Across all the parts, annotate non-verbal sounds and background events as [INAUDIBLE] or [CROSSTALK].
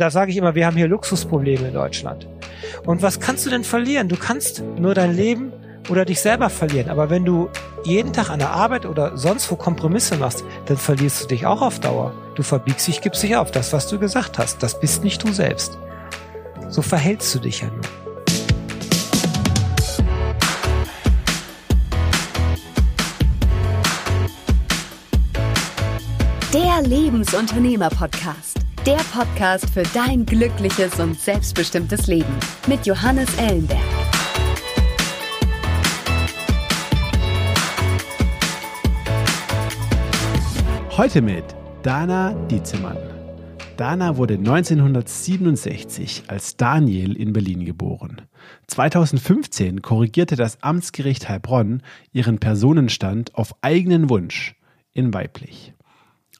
da sage ich immer, wir haben hier Luxusprobleme in Deutschland. Und was kannst du denn verlieren? Du kannst nur dein Leben oder dich selber verlieren. Aber wenn du jeden Tag an der Arbeit oder sonst wo Kompromisse machst, dann verlierst du dich auch auf Dauer. Du verbiegst dich, gibst dich auf. Das, was du gesagt hast, das bist nicht du selbst. So verhältst du dich ja nur. Der Lebensunternehmer-Podcast. Der Podcast für dein glückliches und selbstbestimmtes Leben mit Johannes Ellenberg. Heute mit Dana Dietzemann. Dana wurde 1967 als Daniel in Berlin geboren. 2015 korrigierte das Amtsgericht Heilbronn ihren Personenstand auf eigenen Wunsch in weiblich.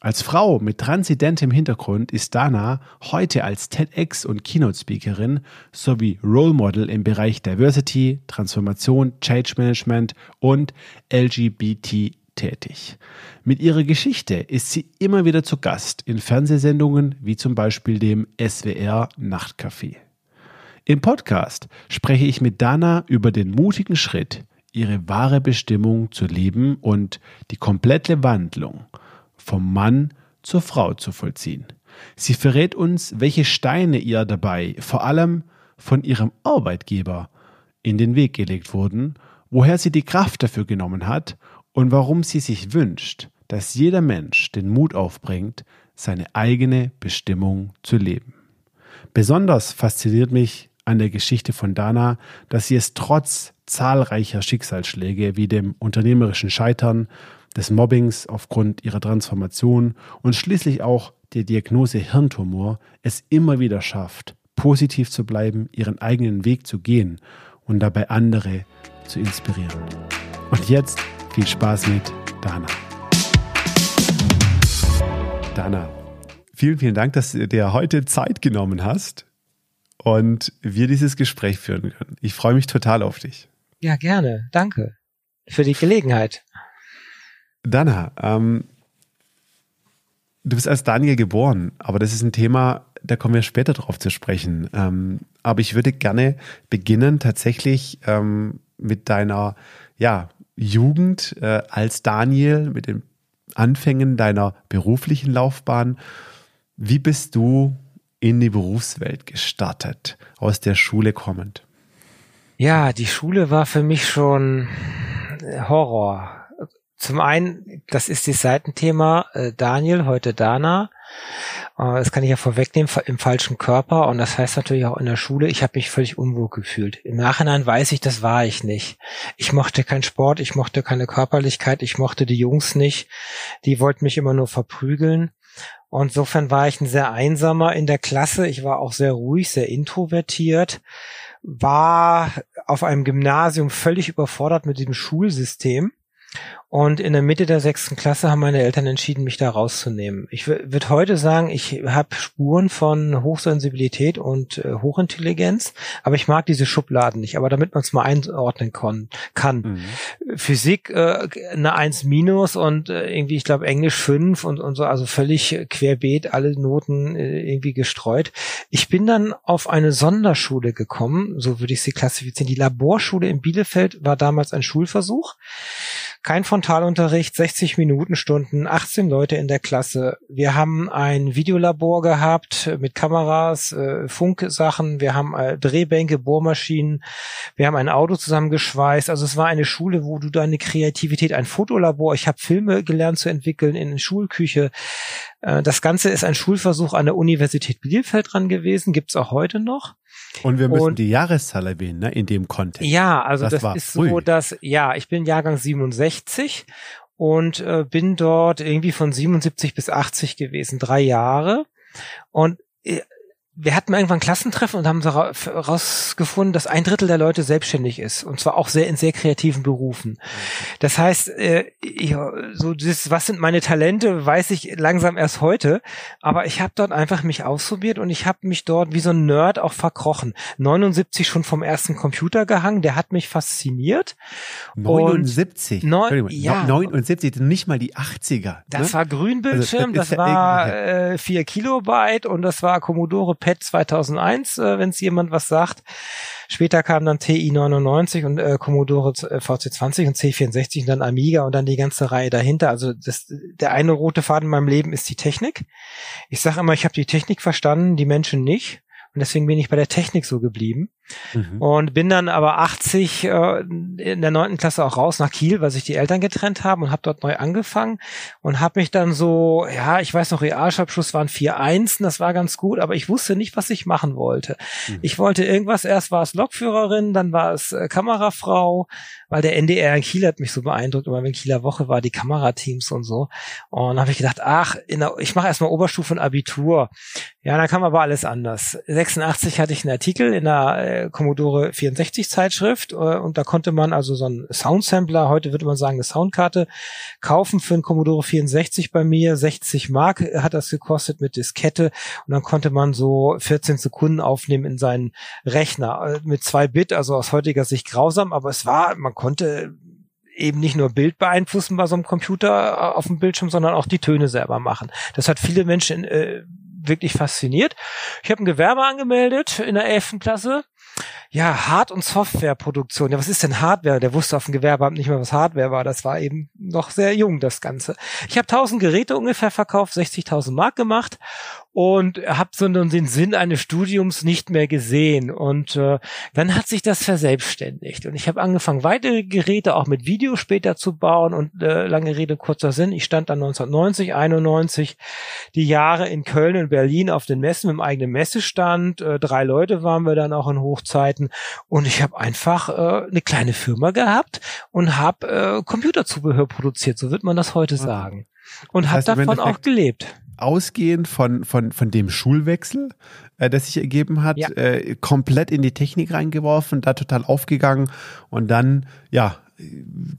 Als Frau mit transidentem Hintergrund ist Dana heute als TEDx und Keynote-Speakerin sowie Role Model im Bereich Diversity, Transformation, Change Management und LGBT tätig. Mit ihrer Geschichte ist sie immer wieder zu Gast in Fernsehsendungen wie zum Beispiel dem SWR Nachtcafé. Im Podcast spreche ich mit Dana über den mutigen Schritt, ihre wahre Bestimmung zu leben und die komplette Wandlung – vom Mann zur Frau zu vollziehen. Sie verrät uns, welche Steine ihr dabei, vor allem von ihrem Arbeitgeber, in den Weg gelegt wurden, woher sie die Kraft dafür genommen hat und warum sie sich wünscht, dass jeder Mensch den Mut aufbringt, seine eigene Bestimmung zu leben. Besonders fasziniert mich an der Geschichte von Dana, dass sie es trotz zahlreicher Schicksalsschläge wie dem unternehmerischen Scheitern, des Mobbings aufgrund ihrer Transformation und schließlich auch der Diagnose Hirntumor es immer wieder schafft, positiv zu bleiben, ihren eigenen Weg zu gehen und dabei andere zu inspirieren. Und jetzt viel Spaß mit Dana. Dana, vielen, vielen Dank, dass du dir heute Zeit genommen hast und wir dieses Gespräch führen können. Ich freue mich total auf dich. Ja, gerne. Danke für die Gelegenheit. Dana, ähm, du bist als Daniel geboren, aber das ist ein Thema, da kommen wir später drauf zu sprechen. Ähm, aber ich würde gerne beginnen tatsächlich ähm, mit deiner ja, Jugend äh, als Daniel, mit den Anfängen deiner beruflichen Laufbahn. Wie bist du in die Berufswelt gestartet, aus der Schule kommend? Ja, die Schule war für mich schon Horror zum einen, das ist das Seitenthema äh, Daniel, heute Dana. Äh, das kann ich ja vorwegnehmen, im falschen Körper. Und das heißt natürlich auch in der Schule, ich habe mich völlig unwohl gefühlt. Im Nachhinein weiß ich, das war ich nicht. Ich mochte keinen Sport, ich mochte keine Körperlichkeit, ich mochte die Jungs nicht. Die wollten mich immer nur verprügeln. Und insofern war ich ein sehr einsamer in der Klasse. Ich war auch sehr ruhig, sehr introvertiert, war auf einem Gymnasium völlig überfordert mit dem Schulsystem und in der Mitte der sechsten Klasse haben meine Eltern entschieden, mich da rauszunehmen. Ich würde heute sagen, ich habe Spuren von Hochsensibilität und äh, Hochintelligenz, aber ich mag diese Schubladen nicht. Aber damit man es mal einordnen kann. Mhm. Physik äh, eine 1 minus und äh, irgendwie, ich glaube, Englisch 5 und, und so, also völlig querbeet, alle Noten äh, irgendwie gestreut. Ich bin dann auf eine Sonderschule gekommen, so würde ich sie klassifizieren. Die Laborschule in Bielefeld war damals ein Schulversuch. Kein Frontalunterricht, 60 Minutenstunden, 18 Leute in der Klasse. Wir haben ein Videolabor gehabt mit Kameras, äh, Funksachen, wir haben äh, Drehbänke, Bohrmaschinen, wir haben ein Auto zusammengeschweißt. Also es war eine Schule, wo du deine Kreativität, ein Fotolabor, ich habe Filme gelernt zu entwickeln in Schulküche. Äh, das Ganze ist ein Schulversuch an der Universität Bielefeld dran gewesen, gibt's auch heute noch. Und wir müssen und, die Jahreszahl erwähnen, ne, in dem Kontext. Ja, also das, das ist früh. so, dass, ja, ich bin Jahrgang 67 und äh, bin dort irgendwie von 77 bis 80 gewesen, drei Jahre. Und äh, wir hatten irgendwann ein Klassentreffen und haben herausgefunden, dass ein Drittel der Leute selbstständig ist und zwar auch sehr in sehr kreativen Berufen. Das heißt, äh, so das, was sind meine Talente, weiß ich langsam erst heute, aber ich habe dort einfach mich ausprobiert und ich habe mich dort wie so ein Nerd auch verkrochen. 79 schon vom ersten Computer gehangen, der hat mich fasziniert. 79? Neun, ja, 79, nicht mal die 80er. Das ne? war Grünbildschirm, also, das, das, das war äh, 4 Kilobyte und das war Commodore Pen PET 2001, äh, wenn es jemand was sagt. Später kam dann TI 99 und äh, Commodore äh, VC20 und C64 und dann Amiga und dann die ganze Reihe dahinter. Also das, der eine rote Faden in meinem Leben ist die Technik. Ich sage immer, ich habe die Technik verstanden, die Menschen nicht. Und deswegen bin ich bei der Technik so geblieben. Mhm. Und bin dann aber 80 äh, in der neunten Klasse auch raus nach Kiel, weil sich die Eltern getrennt haben und habe dort neu angefangen und habe mich dann so, ja, ich weiß noch, Realschulabschluss waren 4-1, das war ganz gut, aber ich wusste nicht, was ich machen wollte. Mhm. Ich wollte irgendwas, erst war es Lokführerin, dann war es äh, Kamerafrau, weil der NDR in Kiel hat mich so beeindruckt, immer wenn Kieler Woche war, die Kamerateams und so. Und habe ich gedacht, ach, der, ich mache erstmal Oberstufe und Abitur. Ja, dann kam aber alles anders. 86 hatte ich einen Artikel in der Commodore 64 Zeitschrift äh, und da konnte man also so einen Soundsampler, heute würde man sagen eine Soundkarte, kaufen für einen Commodore 64 bei mir. 60 Mark hat das gekostet mit Diskette und dann konnte man so 14 Sekunden aufnehmen in seinen Rechner äh, mit zwei Bit, also aus heutiger Sicht grausam, aber es war, man konnte eben nicht nur Bild beeinflussen bei so einem Computer äh, auf dem Bildschirm, sondern auch die Töne selber machen. Das hat viele Menschen äh, wirklich fasziniert. Ich habe ein Gewerbe angemeldet in der 11. Klasse ja, Hard- und Softwareproduktion. Ja, was ist denn Hardware? Der wusste auf dem Gewerbeamt nicht mehr, was Hardware war. Das war eben noch sehr jung, das Ganze. Ich habe 1000 Geräte ungefähr verkauft, 60.000 Mark gemacht und habe so den Sinn eines Studiums nicht mehr gesehen. Und äh, dann hat sich das verselbstständigt. Und ich habe angefangen, weitere Geräte auch mit Video später zu bauen. Und äh, lange Rede, kurzer Sinn, ich stand dann 1990, 91 die Jahre in Köln und Berlin auf den Messen mit dem eigenen Messestand. Äh, drei Leute waren wir dann auch in Hochzeiten. Und ich habe einfach äh, eine kleine Firma gehabt und habe äh, Computerzubehör produziert, so wird man das heute sagen. Und das heißt, habe davon auch gelebt ausgehend von, von, von dem Schulwechsel, äh, der sich ergeben hat, ja. äh, komplett in die Technik reingeworfen, da total aufgegangen und dann, ja,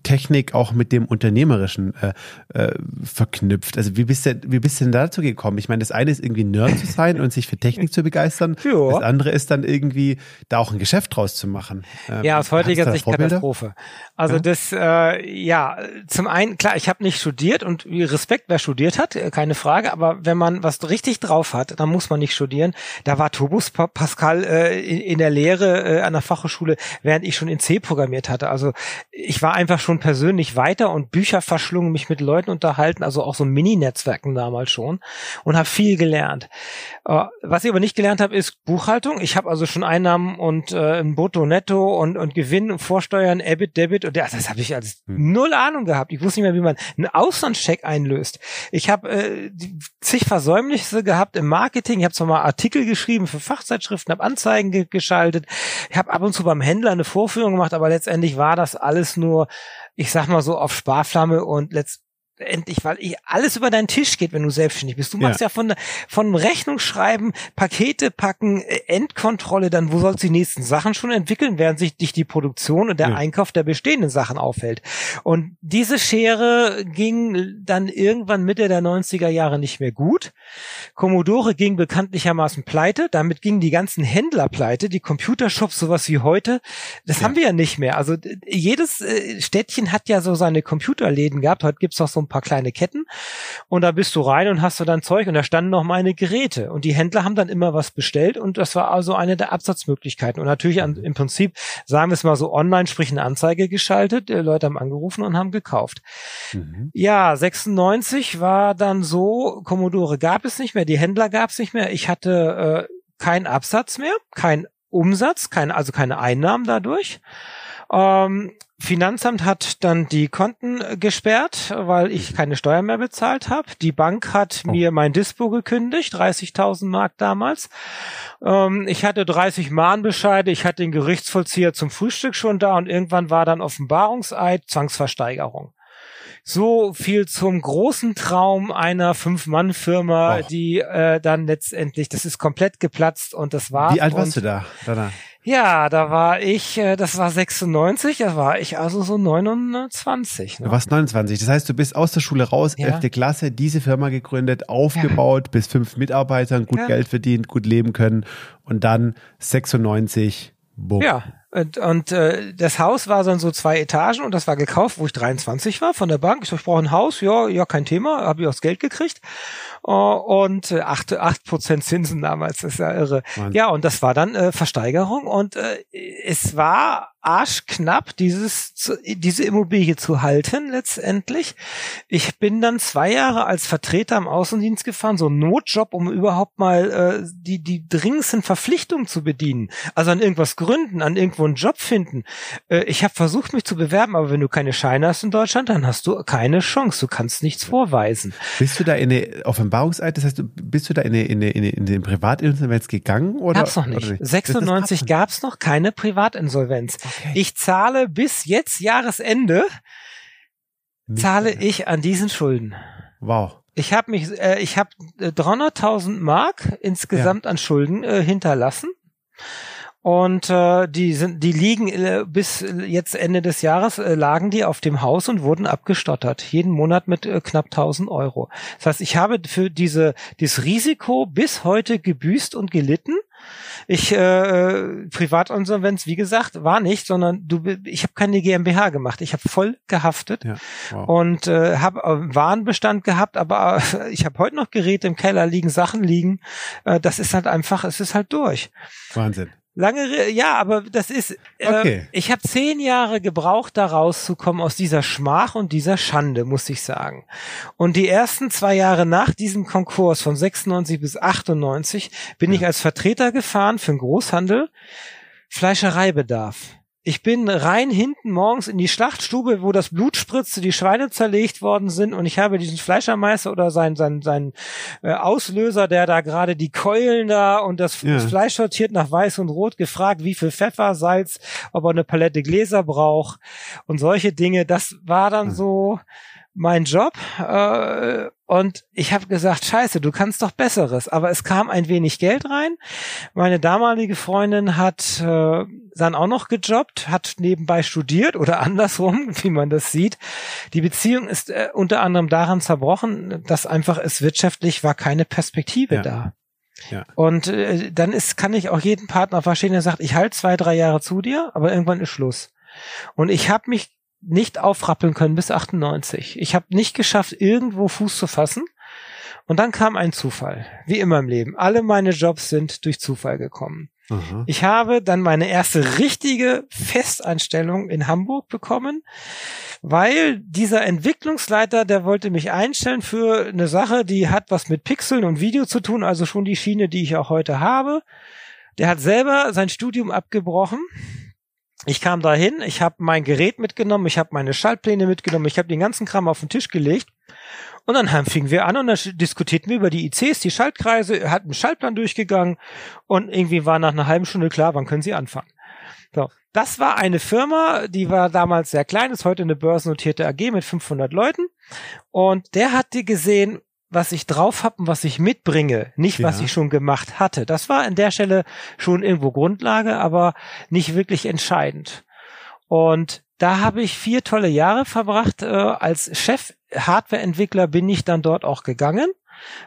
Technik auch mit dem Unternehmerischen äh, äh, verknüpft. Also wie bist, du, wie bist du denn dazu gekommen? Ich meine, das eine ist irgendwie Nerd zu sein und sich für Technik zu begeistern. [LAUGHS] Ja. Das andere ist dann irgendwie da auch ein Geschäft draus zu machen. Ähm, ja, aus heutiger Sicht? Katastrophe. Also ja? das, äh, ja, zum einen, klar, ich habe nicht studiert und Respekt, wer studiert hat, äh, keine Frage, aber wenn man was richtig drauf hat, dann muss man nicht studieren. Da war Tobus Pascal äh, in, in der Lehre äh, an der Fachhochschule, während ich schon in C programmiert hatte. Also ich war einfach schon persönlich weiter und Bücher verschlungen, mich mit Leuten unterhalten, also auch so Mini-Netzwerken damals schon und habe viel gelernt. Äh, was ich aber nicht gelernt habe, ist Buchhaltung. Ich habe also schon Einnahmen und äh, ein Brutto, Netto und, und Gewinn und Vorsteuern, EBIT, Debit und ja, das habe ich als hm. null Ahnung gehabt. Ich wusste nicht mehr, wie man einen Auslandscheck einlöst. Ich habe äh, zig Versäumnisse gehabt im Marketing. Ich habe zwar mal Artikel geschrieben für Fachzeitschriften, habe Anzeigen ge geschaltet. Ich habe ab und zu beim Händler eine Vorführung gemacht, aber letztendlich war das alles nur, ich sag mal so, auf Sparflamme und letzt endlich, weil ich alles über deinen Tisch geht, wenn du selbstständig bist. Du machst ja, ja von, von Rechnungsschreiben, Pakete packen, äh, Endkontrolle, dann wo sollst du die nächsten Sachen schon entwickeln, während sich dich die Produktion und der ja. Einkauf der bestehenden Sachen aufhält. Und diese Schere ging dann irgendwann Mitte der 90er Jahre nicht mehr gut. Commodore ging bekanntlichermaßen pleite, damit gingen die ganzen Händler pleite, die Computershops, sowas wie heute, das ja. haben wir ja nicht mehr. Also jedes äh, Städtchen hat ja so seine Computerläden gehabt. Heute gibt's auch so ein paar kleine Ketten und da bist du rein und hast du dein Zeug und da standen noch meine Geräte und die Händler haben dann immer was bestellt und das war also eine der Absatzmöglichkeiten und natürlich an, im Prinzip, sagen wir es mal so, online, sprich eine Anzeige geschaltet, die Leute haben angerufen und haben gekauft. Mhm. Ja, 96 war dann so, Commodore gab es nicht mehr, die Händler gab es nicht mehr, ich hatte äh, keinen Absatz mehr, kein Umsatz, kein, also keine Einnahmen dadurch. Ähm, Finanzamt hat dann die Konten äh, gesperrt, weil ich keine Steuern mehr bezahlt habe. Die Bank hat oh. mir mein Dispo gekündigt, 30.000 Mark damals. Ähm, ich hatte 30 Mahnbescheide, ich hatte den Gerichtsvollzieher zum Frühstück schon da und irgendwann war dann Offenbarungseid, Zwangsversteigerung. So viel zum großen Traum einer Fünf-Mann-Firma, die äh, dann letztendlich, das ist komplett geplatzt und das war. Wie alt warst du da? Danach? Ja, da war ich, äh, das war 96, da war ich also so 29. Ne? Du warst 29, das heißt, du bist aus der Schule raus, ja. 11. Klasse, diese Firma gegründet, aufgebaut, ja. bis fünf Mitarbeitern, gut ja. Geld verdient, gut leben können und dann 96, bumm. Ja, Und, und äh, das Haus war dann so zwei Etagen und das war gekauft, wo ich 23 war von der Bank. Ich so, ich brauche ein Haus, ja, ja, kein Thema, habe ich auch das Geld gekriegt. Uh, und äh, acht acht Prozent Zinsen damals, das ist ja irre. Mann. Ja, und das war dann äh, Versteigerung und äh, es war arschknapp, dieses, zu, diese Immobilie zu halten letztendlich. Ich bin dann zwei Jahre als Vertreter im Außendienst gefahren, so ein Notjob, um überhaupt mal äh, die, die dringendsten Verpflichtungen zu bedienen. Also an irgendwas gründen, an irgendwo einen Job finden. Äh, ich habe versucht, mich zu bewerben, aber wenn du keine Scheine hast in Deutschland, dann hast du keine Chance. Du kannst nichts vorweisen. Bist du da in eine Offenbarungseid, das heißt, bist du da in, eine, in, eine, in, den Privatinsolvenz gegangen? Oder, gab's noch nicht. nicht? 96 gab's noch keine Privatinsolvenz. Okay. Ich zahle bis jetzt Jahresende, nicht zahle mehr. ich an diesen Schulden. Wow. Ich habe mich, äh, ich habe 300.000 Mark insgesamt ja. an Schulden äh, hinterlassen. Und äh, die sind, die liegen äh, bis jetzt Ende des Jahres äh, lagen die auf dem Haus und wurden abgestottert. Jeden Monat mit äh, knapp 1000 Euro. Das heißt, ich habe für diese dieses Risiko bis heute gebüßt und gelitten. Ich äh, Privatinsolvenz, wie gesagt, war nicht, sondern du, ich habe keine GmbH gemacht. Ich habe voll gehaftet ja, wow. und äh, habe äh, Warenbestand gehabt, aber äh, ich habe heute noch Geräte im Keller liegen, Sachen liegen. Äh, das ist halt einfach, es ist halt durch. Wahnsinn. Lange, ja, aber das ist, äh, okay. ich habe zehn Jahre gebraucht, da rauszukommen aus dieser Schmach und dieser Schande, muss ich sagen. Und die ersten zwei Jahre nach diesem Konkurs von 96 bis 98 bin ja. ich als Vertreter gefahren für den Großhandel, Fleischereibedarf. Ich bin rein hinten morgens in die Schlachtstube, wo das Blut spritzte, die Schweine zerlegt worden sind und ich habe diesen Fleischermeister oder seinen sein, sein, äh, Auslöser, der da gerade die Keulen da und das, ja. das, Fleisch sortiert nach Weiß und Rot, gefragt, wie viel Pfeffer, Salz, ob er eine Palette Gläser braucht und solche Dinge. Das war dann so mein Job äh, und ich habe gesagt, scheiße, du kannst doch besseres. Aber es kam ein wenig Geld rein. Meine damalige Freundin hat äh, dann auch noch gejobbt, hat nebenbei studiert oder [LAUGHS] andersrum, wie man das sieht. Die Beziehung ist äh, unter anderem daran zerbrochen, dass einfach es wirtschaftlich war keine Perspektive ja. da. Ja. Und äh, dann ist, kann ich auch jeden Partner verstehen, der sagt, ich halte zwei, drei Jahre zu dir, aber irgendwann ist Schluss. Und ich habe mich nicht aufrappeln können bis 98. Ich habe nicht geschafft, irgendwo Fuß zu fassen. Und dann kam ein Zufall, wie immer im Leben. Alle meine Jobs sind durch Zufall gekommen. Aha. Ich habe dann meine erste richtige Festanstellung in Hamburg bekommen, weil dieser Entwicklungsleiter, der wollte mich einstellen für eine Sache, die hat was mit Pixeln und Video zu tun, also schon die Schiene, die ich auch heute habe. Der hat selber sein Studium abgebrochen ich kam da hin, ich habe mein Gerät mitgenommen, ich habe meine Schaltpläne mitgenommen, ich habe den ganzen Kram auf den Tisch gelegt und dann fingen wir an und dann diskutierten wir über die ICs, die Schaltkreise, hat einen Schaltplan durchgegangen und irgendwie war nach einer halben Stunde klar, wann können Sie anfangen. So, das war eine Firma, die war damals sehr klein, ist heute eine börsennotierte AG mit 500 Leuten und der hatte gesehen, was ich drauf habe und was ich mitbringe, nicht ja. was ich schon gemacht hatte. Das war an der Stelle schon irgendwo Grundlage, aber nicht wirklich entscheidend. Und da habe ich vier tolle Jahre verbracht. Äh, als Chef Hardwareentwickler bin ich dann dort auch gegangen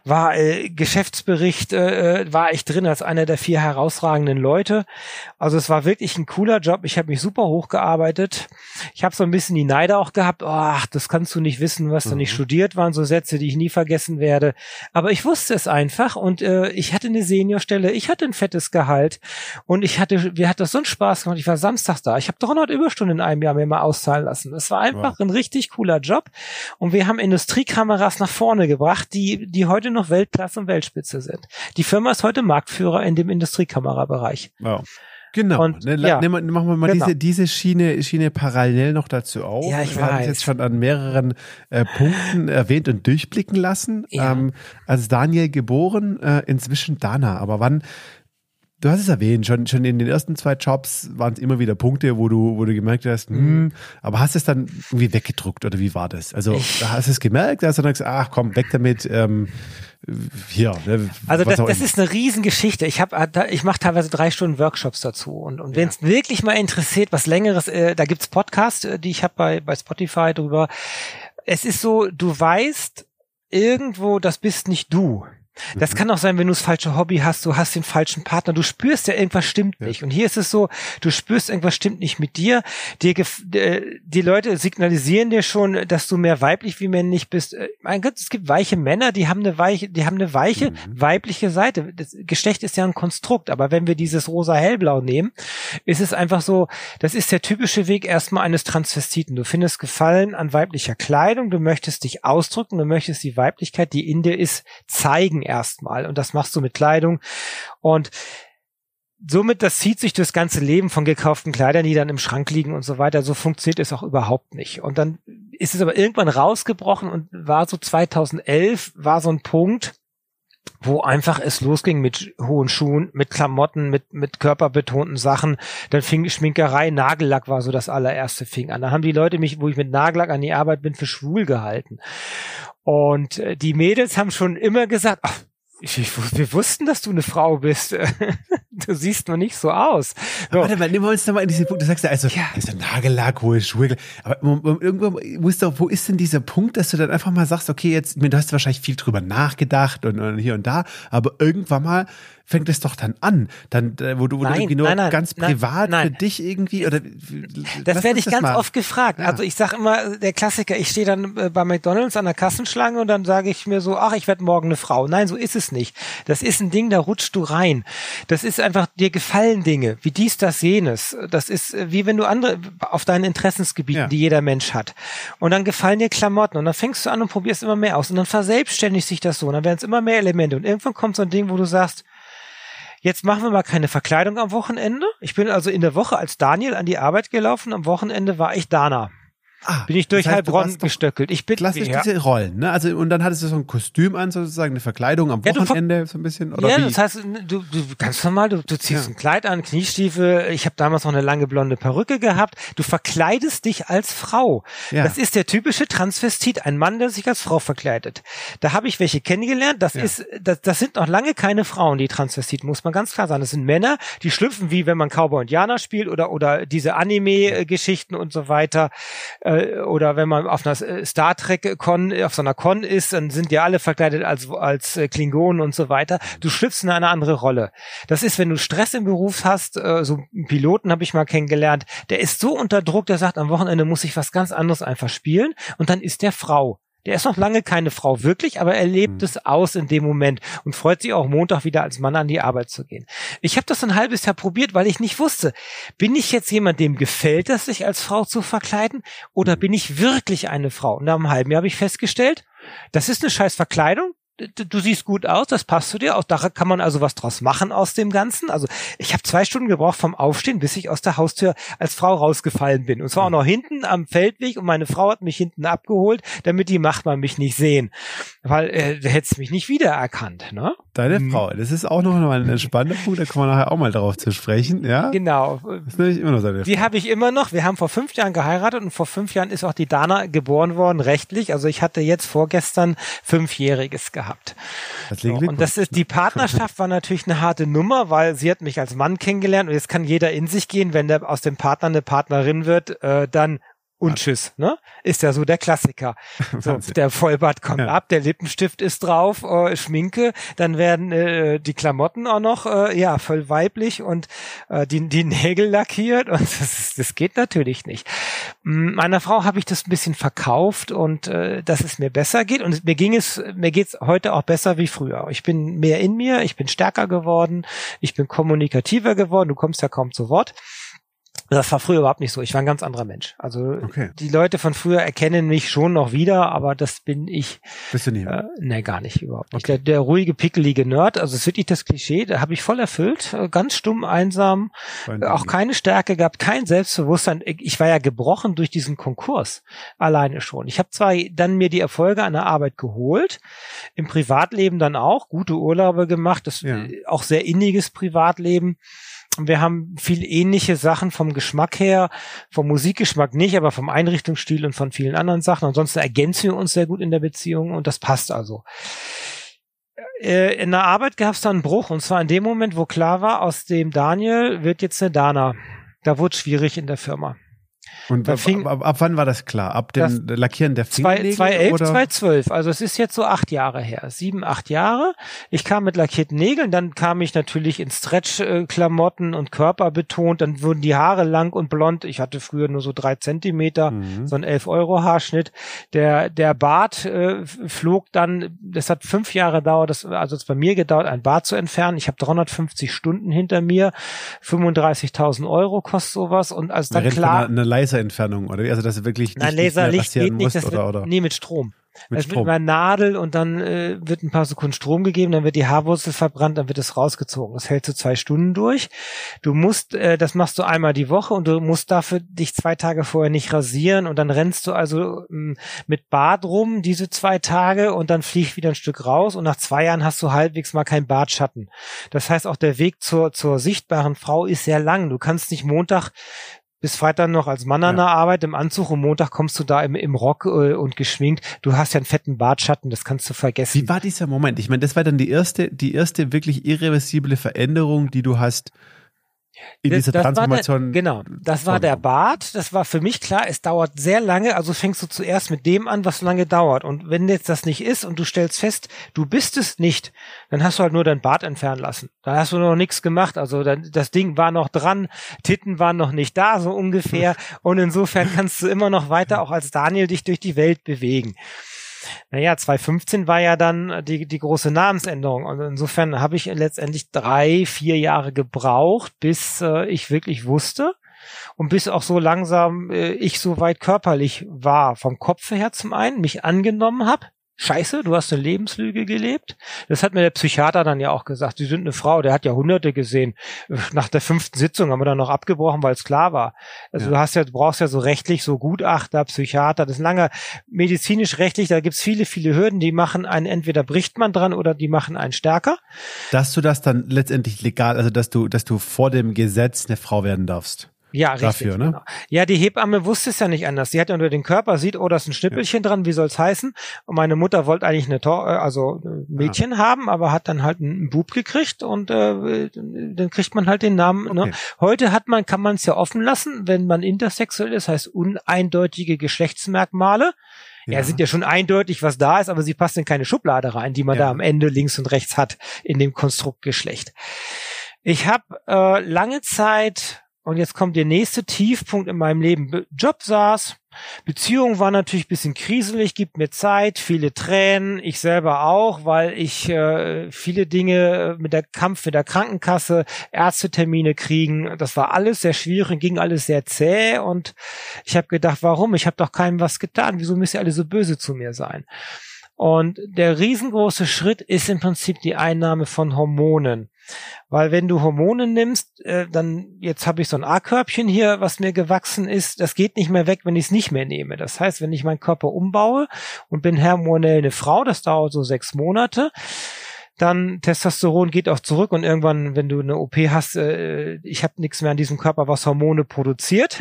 war äh, Geschäftsbericht, äh, äh, war ich drin als einer der vier herausragenden Leute. Also es war wirklich ein cooler Job. Ich habe mich super hochgearbeitet. Ich habe so ein bisschen die Neide auch gehabt. Oh, ach, das kannst du nicht wissen, was mhm. da nicht mhm. studiert waren. So Sätze, die ich nie vergessen werde. Aber ich wusste es einfach und äh, ich hatte eine Seniorstelle. Ich hatte ein fettes Gehalt und ich hatte, wir hatten so einen Spaß gemacht. Ich war samstags da. Ich habe 300 Überstunden in einem Jahr mir mal auszahlen lassen. Es war einfach wow. ein richtig cooler Job und wir haben Industriekameras nach vorne gebracht, die die heute noch Weltklasse und Weltspitze sind. Die Firma ist heute Marktführer in dem Industriekamerabereich. Wow. Genau. Und, ne, ja, machen wir mal genau. diese, diese Schiene, Schiene parallel noch dazu auf. Ja, ich wir weiß. haben es jetzt schon an mehreren äh, Punkten [LAUGHS] erwähnt und durchblicken lassen. Ja. Ähm, als Daniel geboren, äh, inzwischen Dana. Aber wann, du hast es erwähnt, schon, schon in den ersten zwei Jobs waren es immer wieder Punkte, wo du, wo du gemerkt hast, hm, mhm. aber hast es dann irgendwie weggedruckt oder wie war das? Also hast du es gemerkt, hast du dann gesagt, ach komm, weg damit, ähm, hier. Ne, also das, das ist eine Riesengeschichte. Ich habe, ich mache teilweise drei Stunden Workshops dazu und, und wenn es ja. wirklich mal interessiert, was längeres, äh, da gibt's Podcasts, äh, die ich habe bei bei Spotify drüber. Es ist so, du weißt irgendwo, das bist nicht du. Das mhm. kann auch sein, wenn du das falsche Hobby hast, du hast den falschen Partner, du spürst ja irgendwas stimmt ja. nicht. Und hier ist es so, du spürst irgendwas stimmt nicht mit dir. Dir äh, die Leute signalisieren dir schon, dass du mehr weiblich wie männlich bist. Äh, mein Gott, es gibt weiche Männer, die haben eine weiche, die haben eine weiche mhm. weibliche Seite. Das Geschlecht ist ja ein Konstrukt, aber wenn wir dieses rosa hellblau nehmen, ist es einfach so, das ist der typische Weg erstmal eines Transvestiten. Du findest Gefallen an weiblicher Kleidung, du möchtest dich ausdrücken, du möchtest die Weiblichkeit, die in dir ist, zeigen erstmal. Und das machst du mit Kleidung. Und somit, das zieht sich das ganze Leben von gekauften Kleidern, die dann im Schrank liegen und so weiter. So funktioniert es auch überhaupt nicht. Und dann ist es aber irgendwann rausgebrochen und war so 2011, war so ein Punkt, wo einfach es losging mit hohen Schuhen, mit Klamotten, mit, mit körperbetonten Sachen. Dann fing Schminkerei, Nagellack war so das allererste fing an. Da haben die Leute mich, wo ich mit Nagellack an die Arbeit bin, für schwul gehalten. Und äh, die Mädels haben schon immer gesagt, ach, ich, ich, wir wussten, dass du eine Frau bist. [LAUGHS] du siehst noch nicht so aus. So. Warte mal, nehmen wir uns nochmal in diese Punkt. Du sagst ja, also, ja. ist ein Nagellack, hohe Schuhe. Aber irgendwo muss doch, wo ist denn dieser Punkt, dass du dann einfach mal sagst, okay, jetzt, du hast wahrscheinlich viel drüber nachgedacht und, und hier und da, aber irgendwann mal fängt es doch dann an, dann äh, wo du, wo nein, du irgendwie nur nein, ganz privat für dich irgendwie oder das werde ich ganz mal. oft gefragt. Ja. Also ich sage immer der Klassiker, ich stehe dann äh, bei McDonald's an der Kassenschlange und dann sage ich mir so, ach, ich werde morgen eine Frau. Nein, so ist es nicht. Das ist ein Ding, da rutschst du rein. Das ist einfach dir gefallen Dinge, wie dies, das, jenes. Das ist äh, wie wenn du andere auf deinen Interessensgebieten, ja. die jeder Mensch hat. Und dann gefallen dir Klamotten und dann fängst du an und probierst immer mehr aus und dann verselbstständigt sich das so und dann werden es immer mehr Elemente und irgendwann kommt so ein Ding, wo du sagst, Jetzt machen wir mal keine Verkleidung am Wochenende. Ich bin also in der Woche als Daniel an die Arbeit gelaufen. Am Wochenende war ich Dana. Ah, bin ich durch das heißt, Heilbronn gestöckelt. Ich bin klassisch ja. diese Rollen, ne? Also und dann hattest du so ein Kostüm an, sozusagen eine Verkleidung am Wochenende ja, so ein bisschen oder Ja, wie? das heißt, du, du ganz normal, du, du ziehst ja. ein Kleid an, Kniestiefel. Ich habe damals noch eine lange blonde Perücke gehabt. Du verkleidest dich als Frau. Ja. Das ist der typische Transvestit, ein Mann, der sich als Frau verkleidet. Da habe ich welche kennengelernt. Das ist, das, das sind noch lange keine Frauen, die Transvestit, muss man ganz klar sagen. Das sind Männer, die schlüpfen wie wenn man Cowboy und Jana spielt oder oder diese Anime-Geschichten und so weiter äh, oder wenn man auf einer äh, Star Trek Con, auf so einer Con ist, dann sind ja alle verkleidet als, als äh, Klingonen und so weiter. Du schlüpfst in eine andere Rolle. Das ist, wenn du Stress im Beruf hast, äh, so einen Piloten habe ich mal kennengelernt, der ist so unter Druck, der sagt, am Wochenende muss ich was ganz anderes einfach spielen und dann ist der Frau. Der ist noch lange keine Frau wirklich, aber er lebt mhm. es aus in dem Moment und freut sich auch Montag wieder als Mann an die Arbeit zu gehen. Ich habe das ein halbes Jahr probiert, weil ich nicht wusste, bin ich jetzt jemand, dem gefällt es, sich als Frau zu verkleiden oder bin ich wirklich eine Frau? Und nach einem halben Jahr habe ich festgestellt, das ist eine scheiß Verkleidung, du siehst gut aus, das passt zu dir. Auch da kann man also was draus machen aus dem Ganzen. Also ich habe zwei Stunden gebraucht vom Aufstehen, bis ich aus der Haustür als Frau rausgefallen bin. Und zwar auch noch hinten am Feldweg und meine Frau hat mich hinten abgeholt, damit die Machtmann mich nicht sehen. Weil äh, du hättest mich nicht wiedererkannt, ne? Deine mhm. Frau, das ist auch noch mal ein spannender Punkt, da kommen wir nachher auch mal drauf zu sprechen, ja? Genau. Das ist immer noch seine Die habe ich immer noch. Wir haben vor fünf Jahren geheiratet und vor fünf Jahren ist auch die Dana geboren worden, rechtlich. Also ich hatte jetzt vorgestern fünfjähriges gehabt. Das so, und das ist, die Partnerschaft war natürlich eine harte Nummer, weil sie hat mich als Mann kennengelernt und jetzt kann jeder in sich gehen, wenn der aus dem Partner eine Partnerin wird, äh, dann und tschüss, ne? Ist ja so der Klassiker. [LAUGHS] So, der Vollbart kommt ja. ab, der Lippenstift ist drauf, äh, Schminke, dann werden äh, die Klamotten auch noch äh, ja voll weiblich und äh, die, die Nägel lackiert und [LAUGHS] das, das geht natürlich nicht. Meiner Frau habe ich das ein bisschen verkauft und äh, dass es mir besser geht und mir ging es mir geht's heute auch besser wie früher. Ich bin mehr in mir, ich bin stärker geworden, ich bin kommunikativer geworden. Du kommst ja kaum zu Wort. Das war früher überhaupt nicht so. Ich war ein ganz anderer Mensch. Also okay. die Leute von früher erkennen mich schon noch wieder, aber das bin ich. Bist du nicht? Äh, nee, gar nicht überhaupt nicht. Der, der ruhige, pickelige Nerd, also es ist wirklich das Klischee, da habe ich voll erfüllt. Äh, ganz stumm, einsam, äh, auch keine Stärke gehabt, kein Selbstbewusstsein. Ich war ja gebrochen durch diesen Konkurs alleine schon. Ich habe zwar dann mir die Erfolge an der Arbeit geholt, im Privatleben dann auch, gute Urlaube gemacht, das ja. auch sehr inniges Privatleben wir haben viel ähnliche Sachen vom Geschmack her, vom Musikgeschmack nicht, aber vom Einrichtungsstil und von vielen anderen Sachen. Ansonsten ergänzen wir uns sehr gut in der Beziehung und das passt also. Äh, in der Arbeit gab es dann einen Bruch und zwar in dem Moment, wo klar war, aus dem Daniel wird jetzt eine Dana. Da wurde schwierig in der Firma. Und ab, fing, ab, ab, wann war das klar? Ab dem Lackieren der Fingernägel? 2011, 2012. Also es ist jetzt so acht Jahre her. Sieben, acht Jahre. Ich kam mit lackierten Nägeln, dann kam ich natürlich in Stretch-Klamotten und Körper betont. Dann wurden die Haare lang und blond. Ich hatte früher nur so drei Zentimeter, mhm. so ein 11 Euro Haarschnitt. Der, der Bart äh, flog dann, das hat fünf Jahre dauert, das, also es bei mir gedauert, ein Bart zu entfernen. Ich habe 350 Stunden hinter mir. 35.000 Euro kostet sowas. Und als dann klar... Eine, eine Laserentfernung, oder? Also das ist wirklich Nein, Laserlicht geht nicht, das oder, oder? nee, mit Strom. Mit es Strom. wird immer Nadel und dann äh, wird ein paar Sekunden Strom gegeben, dann wird die Haarwurzel verbrannt, dann wird es rausgezogen. Das hält so zwei Stunden durch. Du musst, äh, das machst du einmal die Woche und du musst dafür dich zwei Tage vorher nicht rasieren und dann rennst du also ähm, mit Bart rum diese zwei Tage und dann fliegt wieder ein Stück raus und nach zwei Jahren hast du halbwegs mal keinen Bartschatten. Das heißt, auch der Weg zur, zur sichtbaren Frau ist sehr lang. Du kannst nicht Montag bis Freitag noch als Mann an der Arbeit im Anzug und Montag kommst du da im, im Rock äh, und geschminkt. Du hast ja einen fetten Bartschatten, das kannst du vergessen. Wie war dieser Moment? Ich meine, das war dann die erste, die erste wirklich irreversible Veränderung, die du hast in dieser das Transformation. Der, genau, das war der Bart. Das war für mich klar, es dauert sehr lange. Also fängst du zuerst mit dem an, was lange dauert. Und wenn jetzt das nicht ist und du stellst fest, du bist es nicht, dann hast du halt nur dein Bart entfernen lassen. Da hast du noch nichts gemacht. Also dann, das Ding war noch dran, Titten waren noch nicht da, so ungefähr. [LAUGHS] Und insofern kannst du immer noch weiter auch als Daniel dich durch die Welt bewegen. Naja, 2015 war ja dann die, die große Namensänderung. Und insofern habe ich letztendlich drei, vier Jahre gebraucht, bis äh, ich wirklich wusste und bis auch so langsam äh, ich so weit körperlich war, vom Kopf her zum einen, mich angenommen habe, Scheiße, du hast eine Lebenslüge gelebt. Das hat mir der Psychiater dann ja auch gesagt. Sie sind eine Frau, der hat ja Hunderte gesehen. Nach der fünften Sitzung haben wir dann noch abgebrochen, weil es klar war. Also ja. du hast ja, du brauchst ja so rechtlich so Gutachter, Psychiater. Das ist lange medizinisch-rechtlich. Da gibt's viele, viele Hürden. Die machen einen, entweder bricht man dran oder die machen einen stärker. Dass du das dann letztendlich legal, also dass du, dass du vor dem Gesetz eine Frau werden darfst. Ja, richtig. Dafür, ne? Genau. Ja, die Hebamme wusste es ja nicht anders. Sie hat ja nur den Körper, sieht, oh, da ist ein Schnippelchen ja. dran, wie soll's heißen? Und meine Mutter wollte eigentlich eine Tor äh, also ein Mädchen ja. haben, aber hat dann halt einen Bub gekriegt und äh, dann kriegt man halt den Namen. Ne? Okay. Ne? Heute hat man, kann man es ja offen lassen, wenn man intersexuell ist, heißt uneindeutige Geschlechtsmerkmale. Ja. ja, sind ja schon eindeutig, was da ist, aber sie passt in keine Schublade rein, die man ja. da am Ende links und rechts hat in dem Konstrukt Geschlecht. Ich habe äh, lange Zeit und jetzt kommt der nächste Tiefpunkt in meinem Leben. Job saß, Beziehung war natürlich bisschen kriselig, gibt mir Zeit, viele Tränen, ich selber auch, weil ich äh, viele Dinge mit der Kampf mit der Krankenkasse, Ärztetermine kriegen, das war alles sehr schwierig, ging alles sehr zäh und ich habe gedacht, warum? Ich habe doch keinem was getan, wieso müsst ihr alle so böse zu mir sein? Und der riesengroße Schritt ist im Prinzip die Einnahme von Hormonen. Weil wenn du Hormone nimmst, äh, dann jetzt habe ich so ein A-Körbchen hier, was mir gewachsen ist, das geht nicht mehr weg, wenn ich es nicht mehr nehme. Das heißt, wenn ich meinen Körper umbaue und bin hormonell eine Frau, das dauert so sechs Monate, dann Testosteron geht auch zurück und irgendwann, wenn du eine OP hast, äh, ich habe nichts mehr an diesem Körper, was Hormone produziert.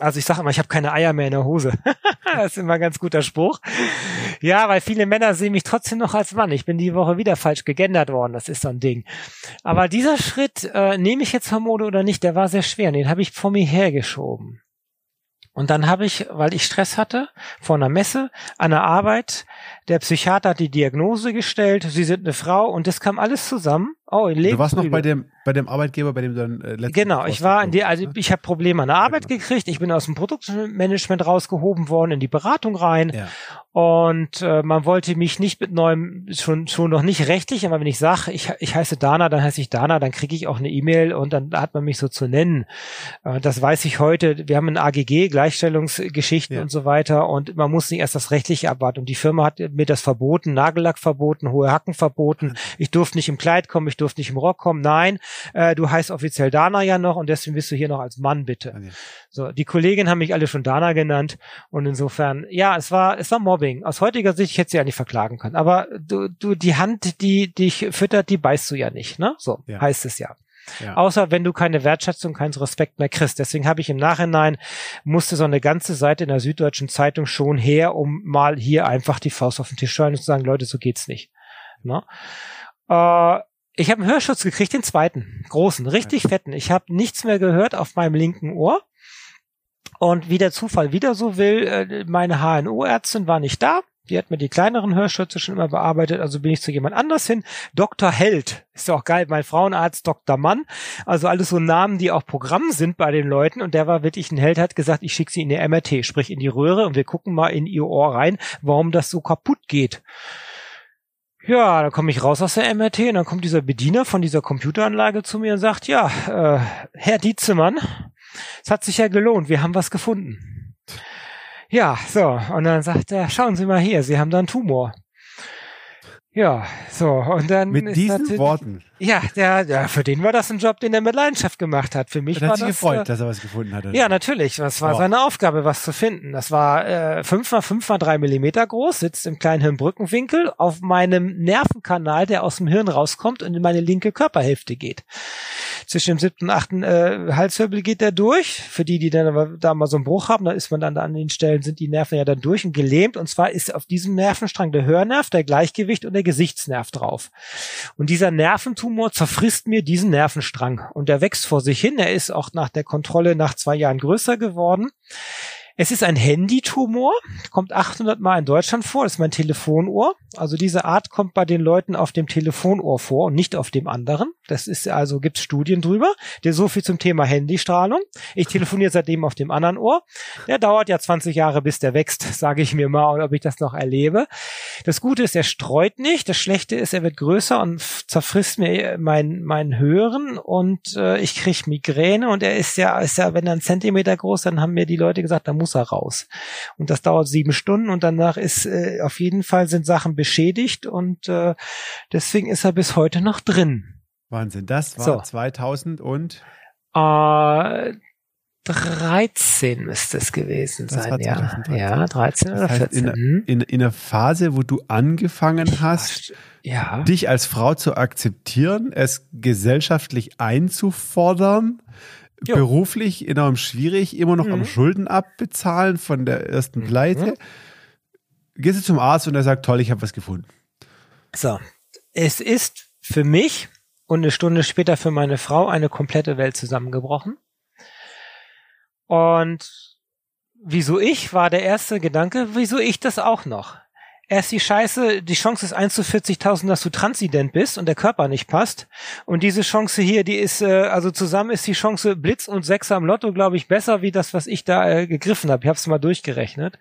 Also ich sage immer, ich habe keine Eier mehr in der Hose. [LAUGHS] das ist immer ein ganz guter Spruch. Ja, weil viele Männer sehen mich trotzdem noch als Mann. Ich bin die Woche wieder falsch gegendert worden. Das ist so ein Ding. Aber dieser Schritt, äh, nehme ich jetzt Hormone oder nicht, der war sehr schwer. Den habe ich vor mir hergeschoben. Und dann habe ich, weil ich Stress hatte, vor einer Messe, an der Arbeit, der Psychiater hat die Diagnose gestellt, Sie sind eine Frau und das kam alles zusammen. Oh, in Du warst noch bei dem, bei dem Arbeitgeber, bei dem du dann äh, letztes Genau, ich war in die, also ich habe Probleme an der Arbeit genau. gekriegt, ich bin aus dem Produktmanagement rausgehoben worden, in die Beratung rein. Ja. Und äh, man wollte mich nicht mit neuem, schon, schon noch nicht rechtlich, aber wenn ich sage, ich, ich heiße Dana, dann heiße ich Dana, dann kriege ich auch eine E-Mail und dann hat man mich so zu nennen. Äh, das weiß ich heute. Wir haben ein AGG, Gleichstellungsgeschichten ja. und so weiter und man muss nicht erst das rechtliche abwarten. Und die Firma hat mir das verboten, Nagellack verboten, hohe Hacken verboten. Ich durfte nicht im Kleid kommen, ich durfte nicht im Rock kommen. Nein, äh, du heißt offiziell Dana ja noch und deswegen bist du hier noch als Mann bitte. Okay. So, die Kolleginnen haben mich alle schon Dana genannt und insofern, ja, es war, es war Mobbing. Aus heutiger Sicht ich hätte sie ja nicht verklagen können. Aber du, du, die Hand, die dich füttert, die beißt du ja nicht, ne? So ja. heißt es ja. Ja. Außer wenn du keine Wertschätzung, keinen Respekt mehr kriegst. Deswegen habe ich im Nachhinein, musste so eine ganze Seite in der Süddeutschen Zeitung schon her, um mal hier einfach die Faust auf den Tisch zu und zu sagen, Leute, so geht's nicht. Ne? Äh, ich habe einen Hörschutz gekriegt, den zweiten, großen, richtig fetten. Ich habe nichts mehr gehört auf meinem linken Ohr. Und wie der Zufall wieder so will, äh, meine HNO-Ärztin war nicht da. Die hat mir die kleineren Hörschütze schon immer bearbeitet, also bin ich zu jemand anders hin. Dr. Held, ist ja auch geil, mein Frauenarzt Dr. Mann, also alles so Namen, die auch Programm sind bei den Leuten und der war wirklich ein Held, hat gesagt, ich schicke sie in die MRT, sprich in die Röhre und wir gucken mal in ihr Ohr rein, warum das so kaputt geht. Ja, dann komme ich raus aus der MRT und dann kommt dieser Bediener von dieser Computeranlage zu mir und sagt, ja, äh, Herr Dietzemann, es hat sich ja gelohnt, wir haben was gefunden. Ja, so, und dann sagt er, schauen Sie mal hier, Sie haben da einen Tumor. Ja, so, und dann. Mit diesen Worten. Ja, der, der, für den war das ein Job, den er mit Leidenschaft gemacht hat. Für mich hat war sich das. gefreut, äh, dass er was gefunden hat. oder? ja, natürlich. Das war Oh. seine Aufgabe, was zu finden. Das war äh, 5 mal 5 mal 3 Millimeter groß, sitzt im kleinen Hirnbrückenwinkel auf meinem Nervenkanal, der aus dem Hirn rauskommt und in meine linke Körperhälfte geht. Zwischen dem siebten und achten äh, Halswirbel geht der durch. Für die, die dann aber da mal so einen Bruch haben, da ist man dann da an den Stellen, sind die Nerven ja dann durch und gelähmt. Und zwar ist auf diesem Nervenstrang der Hörnerv, der Gleichgewicht und der Gesichtsnerv drauf. Und dieser Nerventumor zerfrisst mir diesen Nervenstrang. Und der wächst vor sich hin. Er ist auch nach der Kontrolle nach zwei Jahren größer geworden. Es ist ein Handytumor, kommt 800 Mal in Deutschland vor. Das ist mein Telefonohr. Also diese Art kommt bei den Leuten auf dem Telefonohr vor und nicht auf dem anderen. Das ist also gibt's Studien drüber. Der so viel zum Thema Handystrahlung. Ich telefoniere seitdem auf dem anderen Ohr. Der dauert ja 20 Jahre, bis der wächst, [LAUGHS] sage ich mir mal, ob ich das noch erlebe. Das Gute ist, er streut nicht. Das Schlechte ist, er wird größer und zerfrisst mir mein mein Hören und äh, ich krieg Migräne und er ist ja ist ja wenn er einen Zentimeter groß, dann haben mir die Leute gesagt, da muss er raus. Und das dauert sieben Stunden und danach ist äh, auf jeden Fall sind Sachen beschädigt und äh, deswegen ist er bis heute noch drin. Wahnsinn. Das war So. 2000 und Äh, 13 müsste es gewesen Das sein, ja. 2013. Ja, 13 oder das heißt, 14. in, hm? in, in einer Phase, wo du angefangen hast, ja. dich als Frau zu akzeptieren, es gesellschaftlich einzufordern, Jo. beruflich enorm schwierig, immer noch am Mhm. Schulden abbezahlen von der ersten Pleite. Gehst du zum Arzt und er sagt, toll, ich habe was gefunden. So, es ist für mich und eine Stunde später für meine Frau eine komplette Welt zusammengebrochen. Und wieso ich war der erste Gedanke, wieso ich das auch noch? Erst die Scheiße, die Chance ist 1 zu 40.000, dass du transident bist und der Körper nicht passt. Und diese Chance hier, die ist, äh, also zusammen ist die Chance Blitz und Sechser am Lotto, glaube ich, besser wie das, was ich da äh, gegriffen habe. Ich habe es mal durchgerechnet.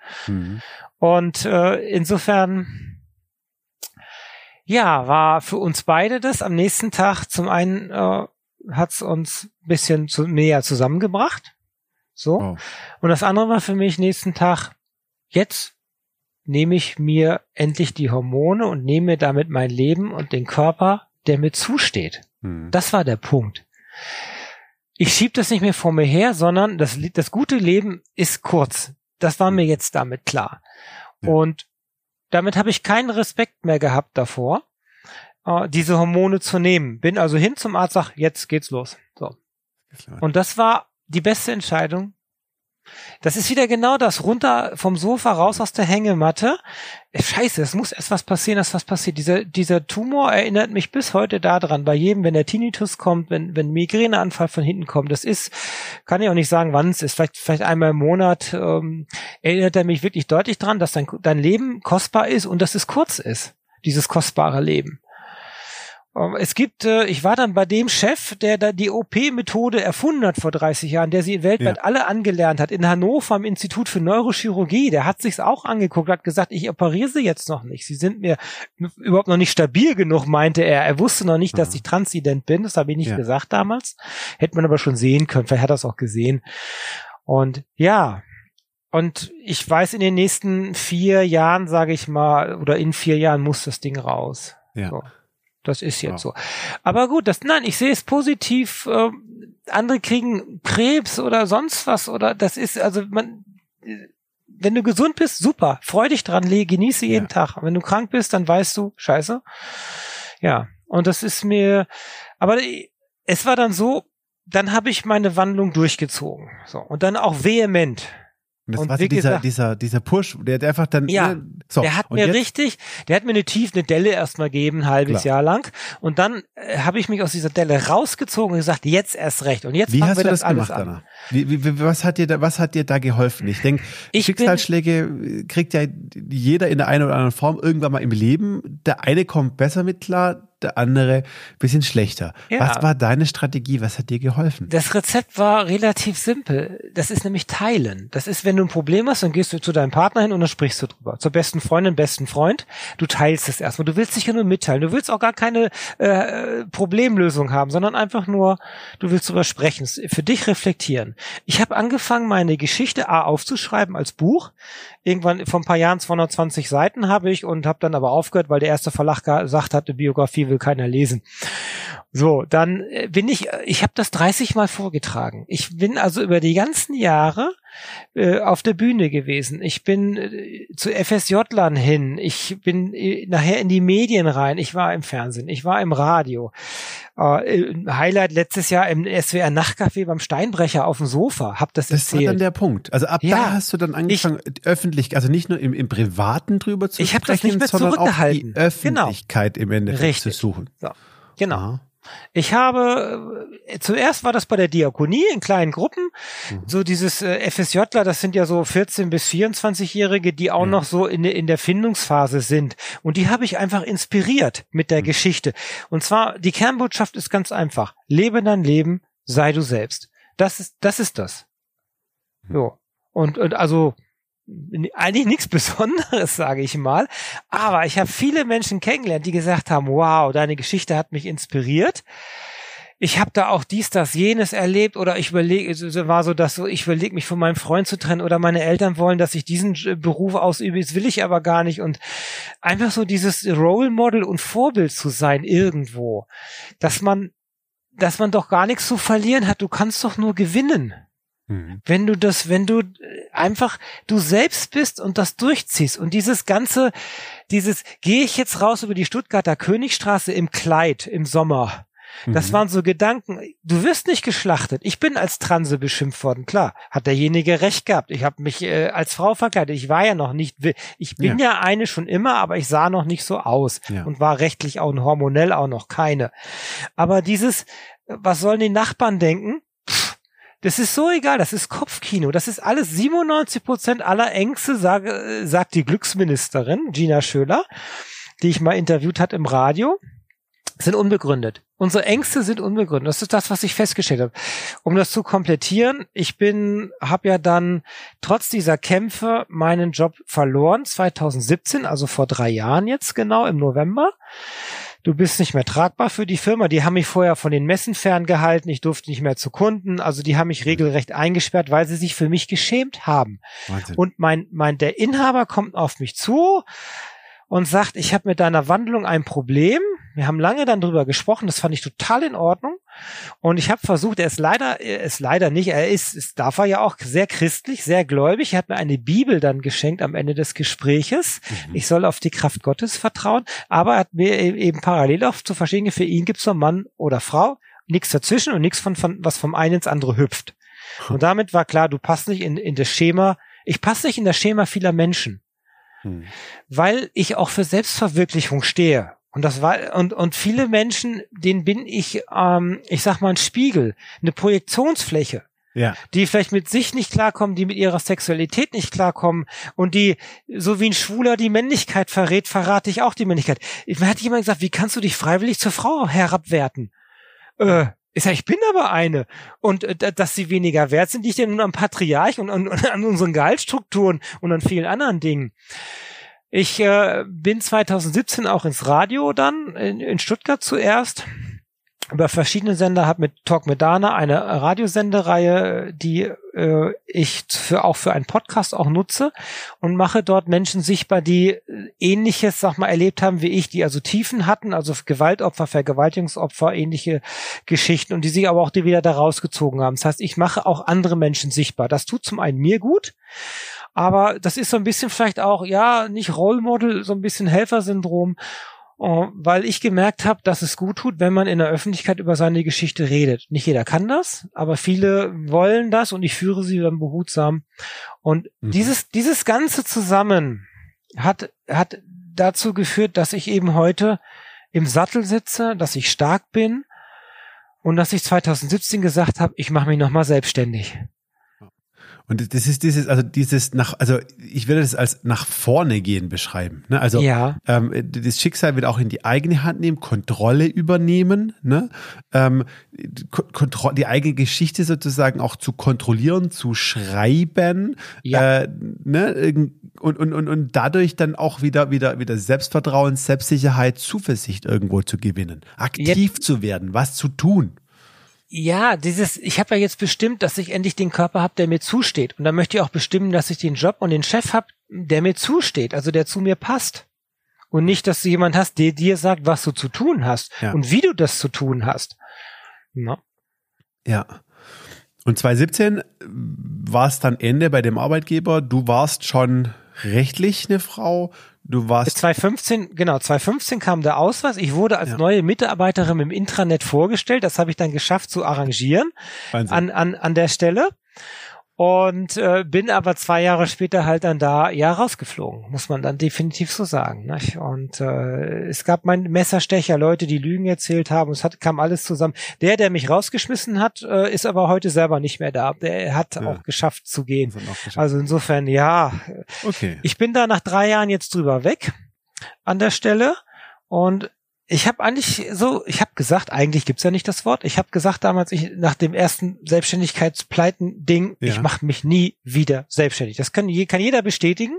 Und äh, insofern, ja, war für uns beide das am nächsten Tag zum einen äh, hat's uns ein bisschen zu, näher zusammengebracht. So. Oh. Und das andere war für mich nächsten Tag, jetzt nehme ich mir endlich die Hormone und nehme mir damit mein Leben und den Körper, der mir zusteht. Hm. Das war der Punkt. Ich schieb das nicht mehr vor mir her, sondern das, das gute Leben ist kurz. Das war mir jetzt damit klar. Ja. Und damit habe ich keinen Respekt mehr gehabt davor, äh, diese Hormone zu nehmen. Bin also hin zum Arzt, sag, jetzt geht's los. So. Und das war die beste Entscheidung. Das ist wieder genau das, runter vom Sofa, raus aus der Hängematte. Äh, Scheiße, es muss erst was passieren, dass was passiert. Dieser, dieser Tumor erinnert mich bis heute daran, bei jedem, wenn der Tinnitus kommt, wenn, wenn Migräneanfall von hinten kommt, das ist, kann ich auch nicht sagen, wann es ist, vielleicht, vielleicht einmal im Monat, ähm, erinnert er mich wirklich deutlich dran, dass dein, dein Leben kostbar ist und dass es kurz ist, dieses kostbare Leben. Ähm, Es gibt, äh, ich war dann bei dem Chef, der da die OP-Methode erfunden hat vor 30 Jahren, der sie weltweit Ja. alle angelernt hat, in Hannover am Institut für Neurochirurgie. Der hat sich's auch angeguckt, hat gesagt, ich operiere sie jetzt noch nicht. Sie sind mir überhaupt noch nicht stabil genug, meinte er. Er wusste noch nicht, dass Mhm. ich transident bin. Das habe ich nicht Ja. gesagt damals. Hätte man aber schon sehen können. Vielleicht hat er es auch gesehen. Und ja, und ich weiß, in den nächsten vier Jahren, sage ich mal, oder in vier Jahren muss das Ding raus. Ja. So. Das ist jetzt Ja. so. Aber gut, das, nein, ich sehe es positiv. ähm, andere kriegen Krebs oder sonst was oder das ist, also man, äh, wenn du gesund bist, super, freu dich dran, le- genieße jeden Ja. Tag. Wenn du krank bist, dann weißt du, scheiße. Ja, und das ist mir, aber es war dann so, dann habe ich meine Wandlung durchgezogen. So, und dann auch vehement. Und das Und war so dieser, gesagt- dieser, dieser Push, der hat einfach dann. Ja, ne, so. der hat mir jetzt, richtig, der hat mir eine tief eine Delle erstmal gegeben, ein halbes Klar. Jahr lang. Und dann äh, habe ich mich aus dieser Delle rausgezogen und gesagt, jetzt erst recht. Und jetzt Wie fangen hast wir du das, das gemacht, an. Anna? Wie, wie, was hat dir da, was hat dir da geholfen? Ich denke, Ich bin- Schicksalsschläge kriegt ja jeder in der einen oder anderen Form irgendwann mal im Leben. Der eine kommt besser mit klar, der andere bisschen schlechter. Ja. Was war deine Strategie? Was hat dir geholfen? Das Rezept war relativ simpel. Das ist nämlich Teilen. Das ist, wenn du ein Problem hast, dann gehst du zu deinem Partner hin und dann sprichst du drüber. Zur besten Freundin, besten Freund. Du teilst es erstmal. Du willst dich ja nur mitteilen. Du willst auch gar keine äh, Problemlösung haben, sondern einfach nur, du willst drüber sprechen, für dich reflektieren. Ich habe angefangen, meine Geschichte A aufzuschreiben als Buch. Irgendwann vor ein paar Jahren 220 Seiten habe ich und habe dann aber aufgehört, weil der erste Verlag gesagt hat, eine Biografie will keiner lesen. So, dann äh, bin ich, äh, ich habe das 30 Mal vorgetragen. Ich bin also über die ganzen Jahre äh, auf der Bühne gewesen. Ich bin äh, zu FSJ-Lern hin. Ich bin äh, nachher in die Medien rein. Ich war im Fernsehen. Ich war im Radio. Äh, Highlight letztes Jahr im SWR Nachtcafé beim Steinbrecher auf dem Sofa. Hab das, Das war erzählt. dann der Punkt. Also ab Ja. da hast du dann angefangen, öffentlich, also nicht nur im, im Privaten drüber zu Ich hab das sprechen, nicht mehr sondern auch die zurückgehalten. Genau. Öffentlichkeit im Endeffekt Richtig. zu suchen. so, genau. Aha. Ich habe, äh, zuerst war das bei der Diakonie in kleinen Gruppen, so dieses äh, FSJler, das sind ja so 14 bis 24-Jährige, die auch Ja. noch so in, in der Findungsphase sind. Und die habe ich einfach inspiriert mit der Geschichte. Und zwar, die Kernbotschaft ist ganz einfach. Lebe dein Leben, sei du selbst. Das ist, das ist das. So. Und, und also, eigentlich nichts [LAUGHS] Besonderes, sage ich mal. Aber ich habe viele Menschen kennengelernt, die gesagt haben, wow, deine Geschichte hat mich inspiriert. Ich habe da auch dies, das, jenes erlebt oder ich überlege, es war so, dass so, ich überlege mich von meinem Freund zu trennen oder meine Eltern wollen, dass ich diesen Beruf ausübe, das will ich aber gar nicht und einfach so dieses Role Model und Vorbild zu sein irgendwo, dass man, dass man doch gar nichts zu verlieren hat, du kannst doch nur gewinnen Mhm. wenn du das, wenn du einfach du selbst bist und das durchziehst und dieses ganze, dieses, gehe ich jetzt raus über die Stuttgarter Königstraße im Kleid im Sommer. Das Mhm. waren so Gedanken. Du wirst nicht geschlachtet. Ich bin als Transe beschimpft worden. Klar, hat derjenige recht gehabt. Ich habe mich äh, als Frau verkleidet. Ich war ja noch nicht. Ich bin ja. eine schon immer, aber ich sah noch nicht so aus Ja. und war rechtlich auch hormonell auch noch keine. Aber dieses, was sollen die Nachbarn denken? Das ist so egal, das ist Kopfkino. Das ist alles 97 Prozent aller Ängste, sage, äh, sagt die Glücksministerin Gina Schöler, die ich mal interviewt hat im Radio, sind unbegründet. Unsere Ängste sind unbegründet. Das ist das, was ich festgestellt habe. Um das zu komplettieren, ich bin, habe ja dann trotz dieser Kämpfe meinen Job verloren, 2017, also vor drei Jahren jetzt genau, im November. Du bist nicht mehr tragbar für die Firma. Die haben mich vorher von den Messen ferngehalten. Ich durfte nicht mehr zu Kunden. Also die haben mich regelrecht eingesperrt, weil sie sich für mich geschämt haben. Wahnsinn. Und mein, mein, der Inhaber kommt auf mich zu und sagt, ich habe mit deiner Wandlung ein Problem. Wir haben lange dann drüber gesprochen, das fand ich total in Ordnung. Und ich habe versucht, er ist leider, er ist leider nicht, er ist, ist, darf er ja auch sehr christlich, sehr gläubig. Er hat mir eine Bibel dann geschenkt am Ende des Gespräches. Mhm. Ich soll auf die Kraft Gottes vertrauen. Aber er hat mir e- eben parallel auch zu verstehen, für ihn gibt's nur Mann oder Frau, nichts dazwischen und nichts von, von was vom einen ins andere hüpft. Und damit war klar, du passt nicht in, in das Schema, ich passe nicht in das Schema vieler Menschen Mhm. weil ich auch für Selbstverwirklichung stehe. Und das war und und viele Menschen, denen bin ich, ähm, ich sag mal ein Spiegel, eine Projektionsfläche, Ja. die vielleicht mit sich nicht klarkommen, die mit ihrer Sexualität nicht klarkommen und die so wie ein Schwuler die Männlichkeit verrät, verrate ich auch die Männlichkeit. Mir hat jemand gesagt, wie kannst du dich freiwillig zur Frau herabwerten? Äh, ich sag, ich bin aber eine. Und äh, da- dass sie weniger wert sind, liegt ja nun am Patriarch und, und, [LAUGHS] und an unseren Gehaltsstrukturen und an vielen anderen Dingen. Ich äh, bin 2017 auch ins Radio dann, in, in Stuttgart zuerst, über verschiedene Sender, habe mit Talk mit Dana eine Radiosendereihe, die äh, ich für auch für einen Podcast auch nutze und mache dort Menschen sichtbar, die äh, ähnliches, sag mal, erlebt haben wie ich, die also Tiefen hatten, also Gewaltopfer, Vergewaltigungsopfer, ähnliche Geschichten und die sich aber auch die wieder da rausgezogen haben. Das heißt, ich mache auch andere Menschen sichtbar. Das tut zum einen mir gut, aber das ist so ein bisschen vielleicht auch, ja, nicht Role Model, so ein bisschen Helfersyndrom. uh, weil ich gemerkt habe, dass es gut tut, wenn man in der Öffentlichkeit über seine Geschichte redet. Nicht jeder kann das, aber viele wollen das und ich führe sie dann behutsam. Und mhm. dieses, dieses Ganze zusammen hat, hat dazu geführt, dass ich eben heute im Sattel sitze, dass ich stark bin und dass ich 2017 gesagt habe, ich mache mich nochmal selbstständig. Und das ist dieses, also dieses nach, also ich würde das als nach vorne gehen beschreiben. Ne? Also ja. ähm, das Schicksal wird auch in die eigene Hand nehmen, Kontrolle übernehmen, ne? ähm, Kontro die eigene Geschichte sozusagen auch zu kontrollieren, zu schreiben, ja. äh, ne? und, und, und, und dadurch dann auch wieder, wieder, wieder Selbstvertrauen, Selbstsicherheit, Zuversicht irgendwo zu gewinnen, aktiv Jetzt. zu werden, was zu tun. Ja, dieses, ich habe ja jetzt bestimmt, dass ich endlich den Körper habe, der mir zusteht. Und dann möchte ich auch bestimmen, dass ich den Job und den Chef habe, der mir zusteht, also der zu mir passt. Und nicht, dass du jemand hast, der dir sagt, was du zu tun hast ja. und wie du das zu tun hast. Na? Ja. Und 2017 war es dann Ende bei dem Arbeitgeber. Du warst schon rechtlich eine Frau. Du warst 2015, genau, 2015 kam der Ausweis. Ich wurde als ja. neue Mitarbeiterin im Intranet vorgestellt. Das habe ich dann geschafft zu arrangieren an, an, an der Stelle und äh, bin aber zwei Jahre später halt dann da ja rausgeflogen, muss man dann definitiv so sagen. Nicht? Und äh, es gab mein Messerstecher, Leute, die Lügen erzählt haben, es hat, kam alles zusammen. Der, der mich rausgeschmissen hat, äh, ist aber heute selber nicht mehr da. Der hat ja. auch geschafft zu gehen. Geschafft. Also insofern, ja. Okay. Ich bin da nach drei Jahren jetzt drüber weg an der Stelle und ich habe eigentlich so, ich habe gesagt, eigentlich gibt's ja nicht das Wort. Ich habe gesagt damals, ich nach dem ersten Selbstständigkeitspleiten-Ding, ja. ich mache mich nie wieder selbstständig. Das kann, kann jeder bestätigen,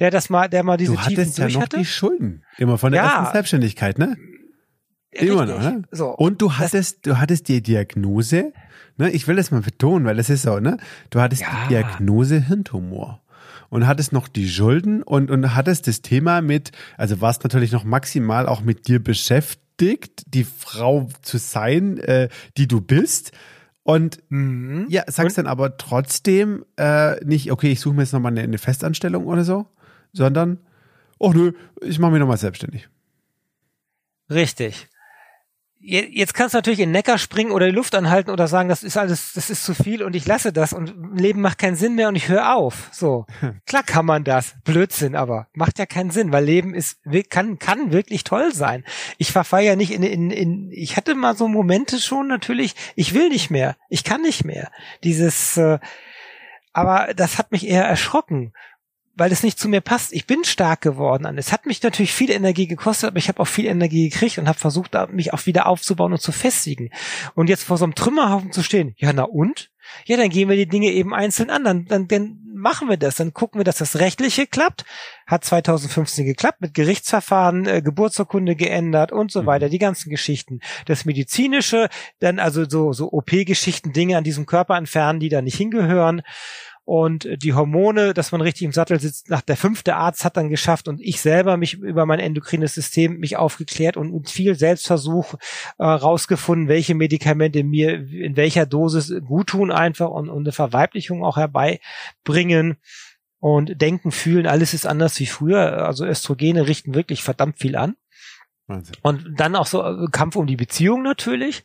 der das mal, der mal diese du Tiefen hattest ja noch hatte. die Schulden immer von der ja. ersten Selbstständigkeit, ne? Immer noch, ne? So, Und du hattest, du hattest die Diagnose, ne? Ich will das mal betonen, weil das ist so, ne? Du hattest ja. die Diagnose Hirntumor und hattest noch die Schulden und, und hattest das Thema mit, also warst natürlich noch maximal auch mit dir beschäftigt, die Frau zu sein, äh, die du bist. Und mhm. ja, sagst und? dann aber trotzdem äh, nicht, okay, ich suche mir jetzt nochmal eine, eine Festanstellung oder so, sondern, oh nö, ich mache mich nochmal selbstständig. Richtig jetzt kannst du natürlich in den Neckar springen oder die Luft anhalten oder sagen, das ist alles, das ist zu viel und ich lasse das und Leben macht keinen Sinn mehr und ich höre auf. So. [LAUGHS] Klar kann man das. Blödsinn, aber macht ja keinen Sinn, weil Leben ist, kann, kann wirklich toll sein. Ich verfall ja nicht in, in, in, ich hatte mal so Momente schon natürlich, ich will nicht mehr, ich kann nicht mehr. Dieses, äh, aber das hat mich eher erschrocken weil es nicht zu mir passt. Ich bin stark geworden. Es hat mich natürlich viel Energie gekostet, aber ich habe auch viel Energie gekriegt und habe versucht, mich auch wieder aufzubauen und zu festigen. Und jetzt vor so einem Trümmerhaufen zu stehen, ja, na und? Ja, dann gehen wir die Dinge eben einzeln an. Dann, dann, dann machen wir das. Dann gucken wir, dass das Rechtliche klappt. Hat 2015 geklappt, mit Gerichtsverfahren, äh, Geburtsurkunde geändert und so mhm. weiter. Die ganzen Geschichten. Das Medizinische, dann also so, so OP-Geschichten, Dinge an diesem Körper entfernen, die da nicht hingehören und die Hormone, dass man richtig im Sattel sitzt, nach der fünfte Arzt hat dann geschafft und ich selber mich über mein endokrines System mich aufgeklärt und mit viel Selbstversuch äh, rausgefunden, welche Medikamente mir in welcher Dosis gut tun einfach und, und eine Verweiblichung auch herbeibringen und denken, fühlen, alles ist anders wie früher. Also Östrogene richten wirklich verdammt viel an. Wahnsinn. Und dann auch so äh, Kampf um die Beziehung natürlich.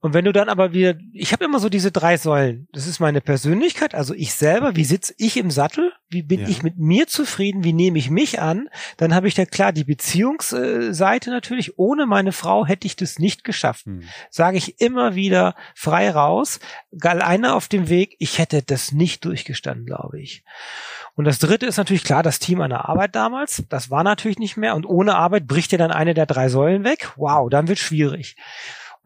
Und wenn du dann aber wieder, ich habe immer so diese drei Säulen. Das ist meine Persönlichkeit, also ich selber, wie sitze ich im Sattel, wie bin ja. ich mit mir zufrieden, wie nehme ich mich an. Dann habe ich da klar die Beziehungsseite natürlich. Ohne meine Frau hätte ich das nicht geschafft. Hm. Sage ich immer wieder frei raus. Alleine auf dem Weg, ich hätte das nicht durchgestanden, glaube ich. Und das dritte ist natürlich klar, das Team an der Arbeit damals. Das war natürlich nicht mehr. Und ohne Arbeit bricht ja dann eine der drei Säulen weg. Wow, dann wird schwierig.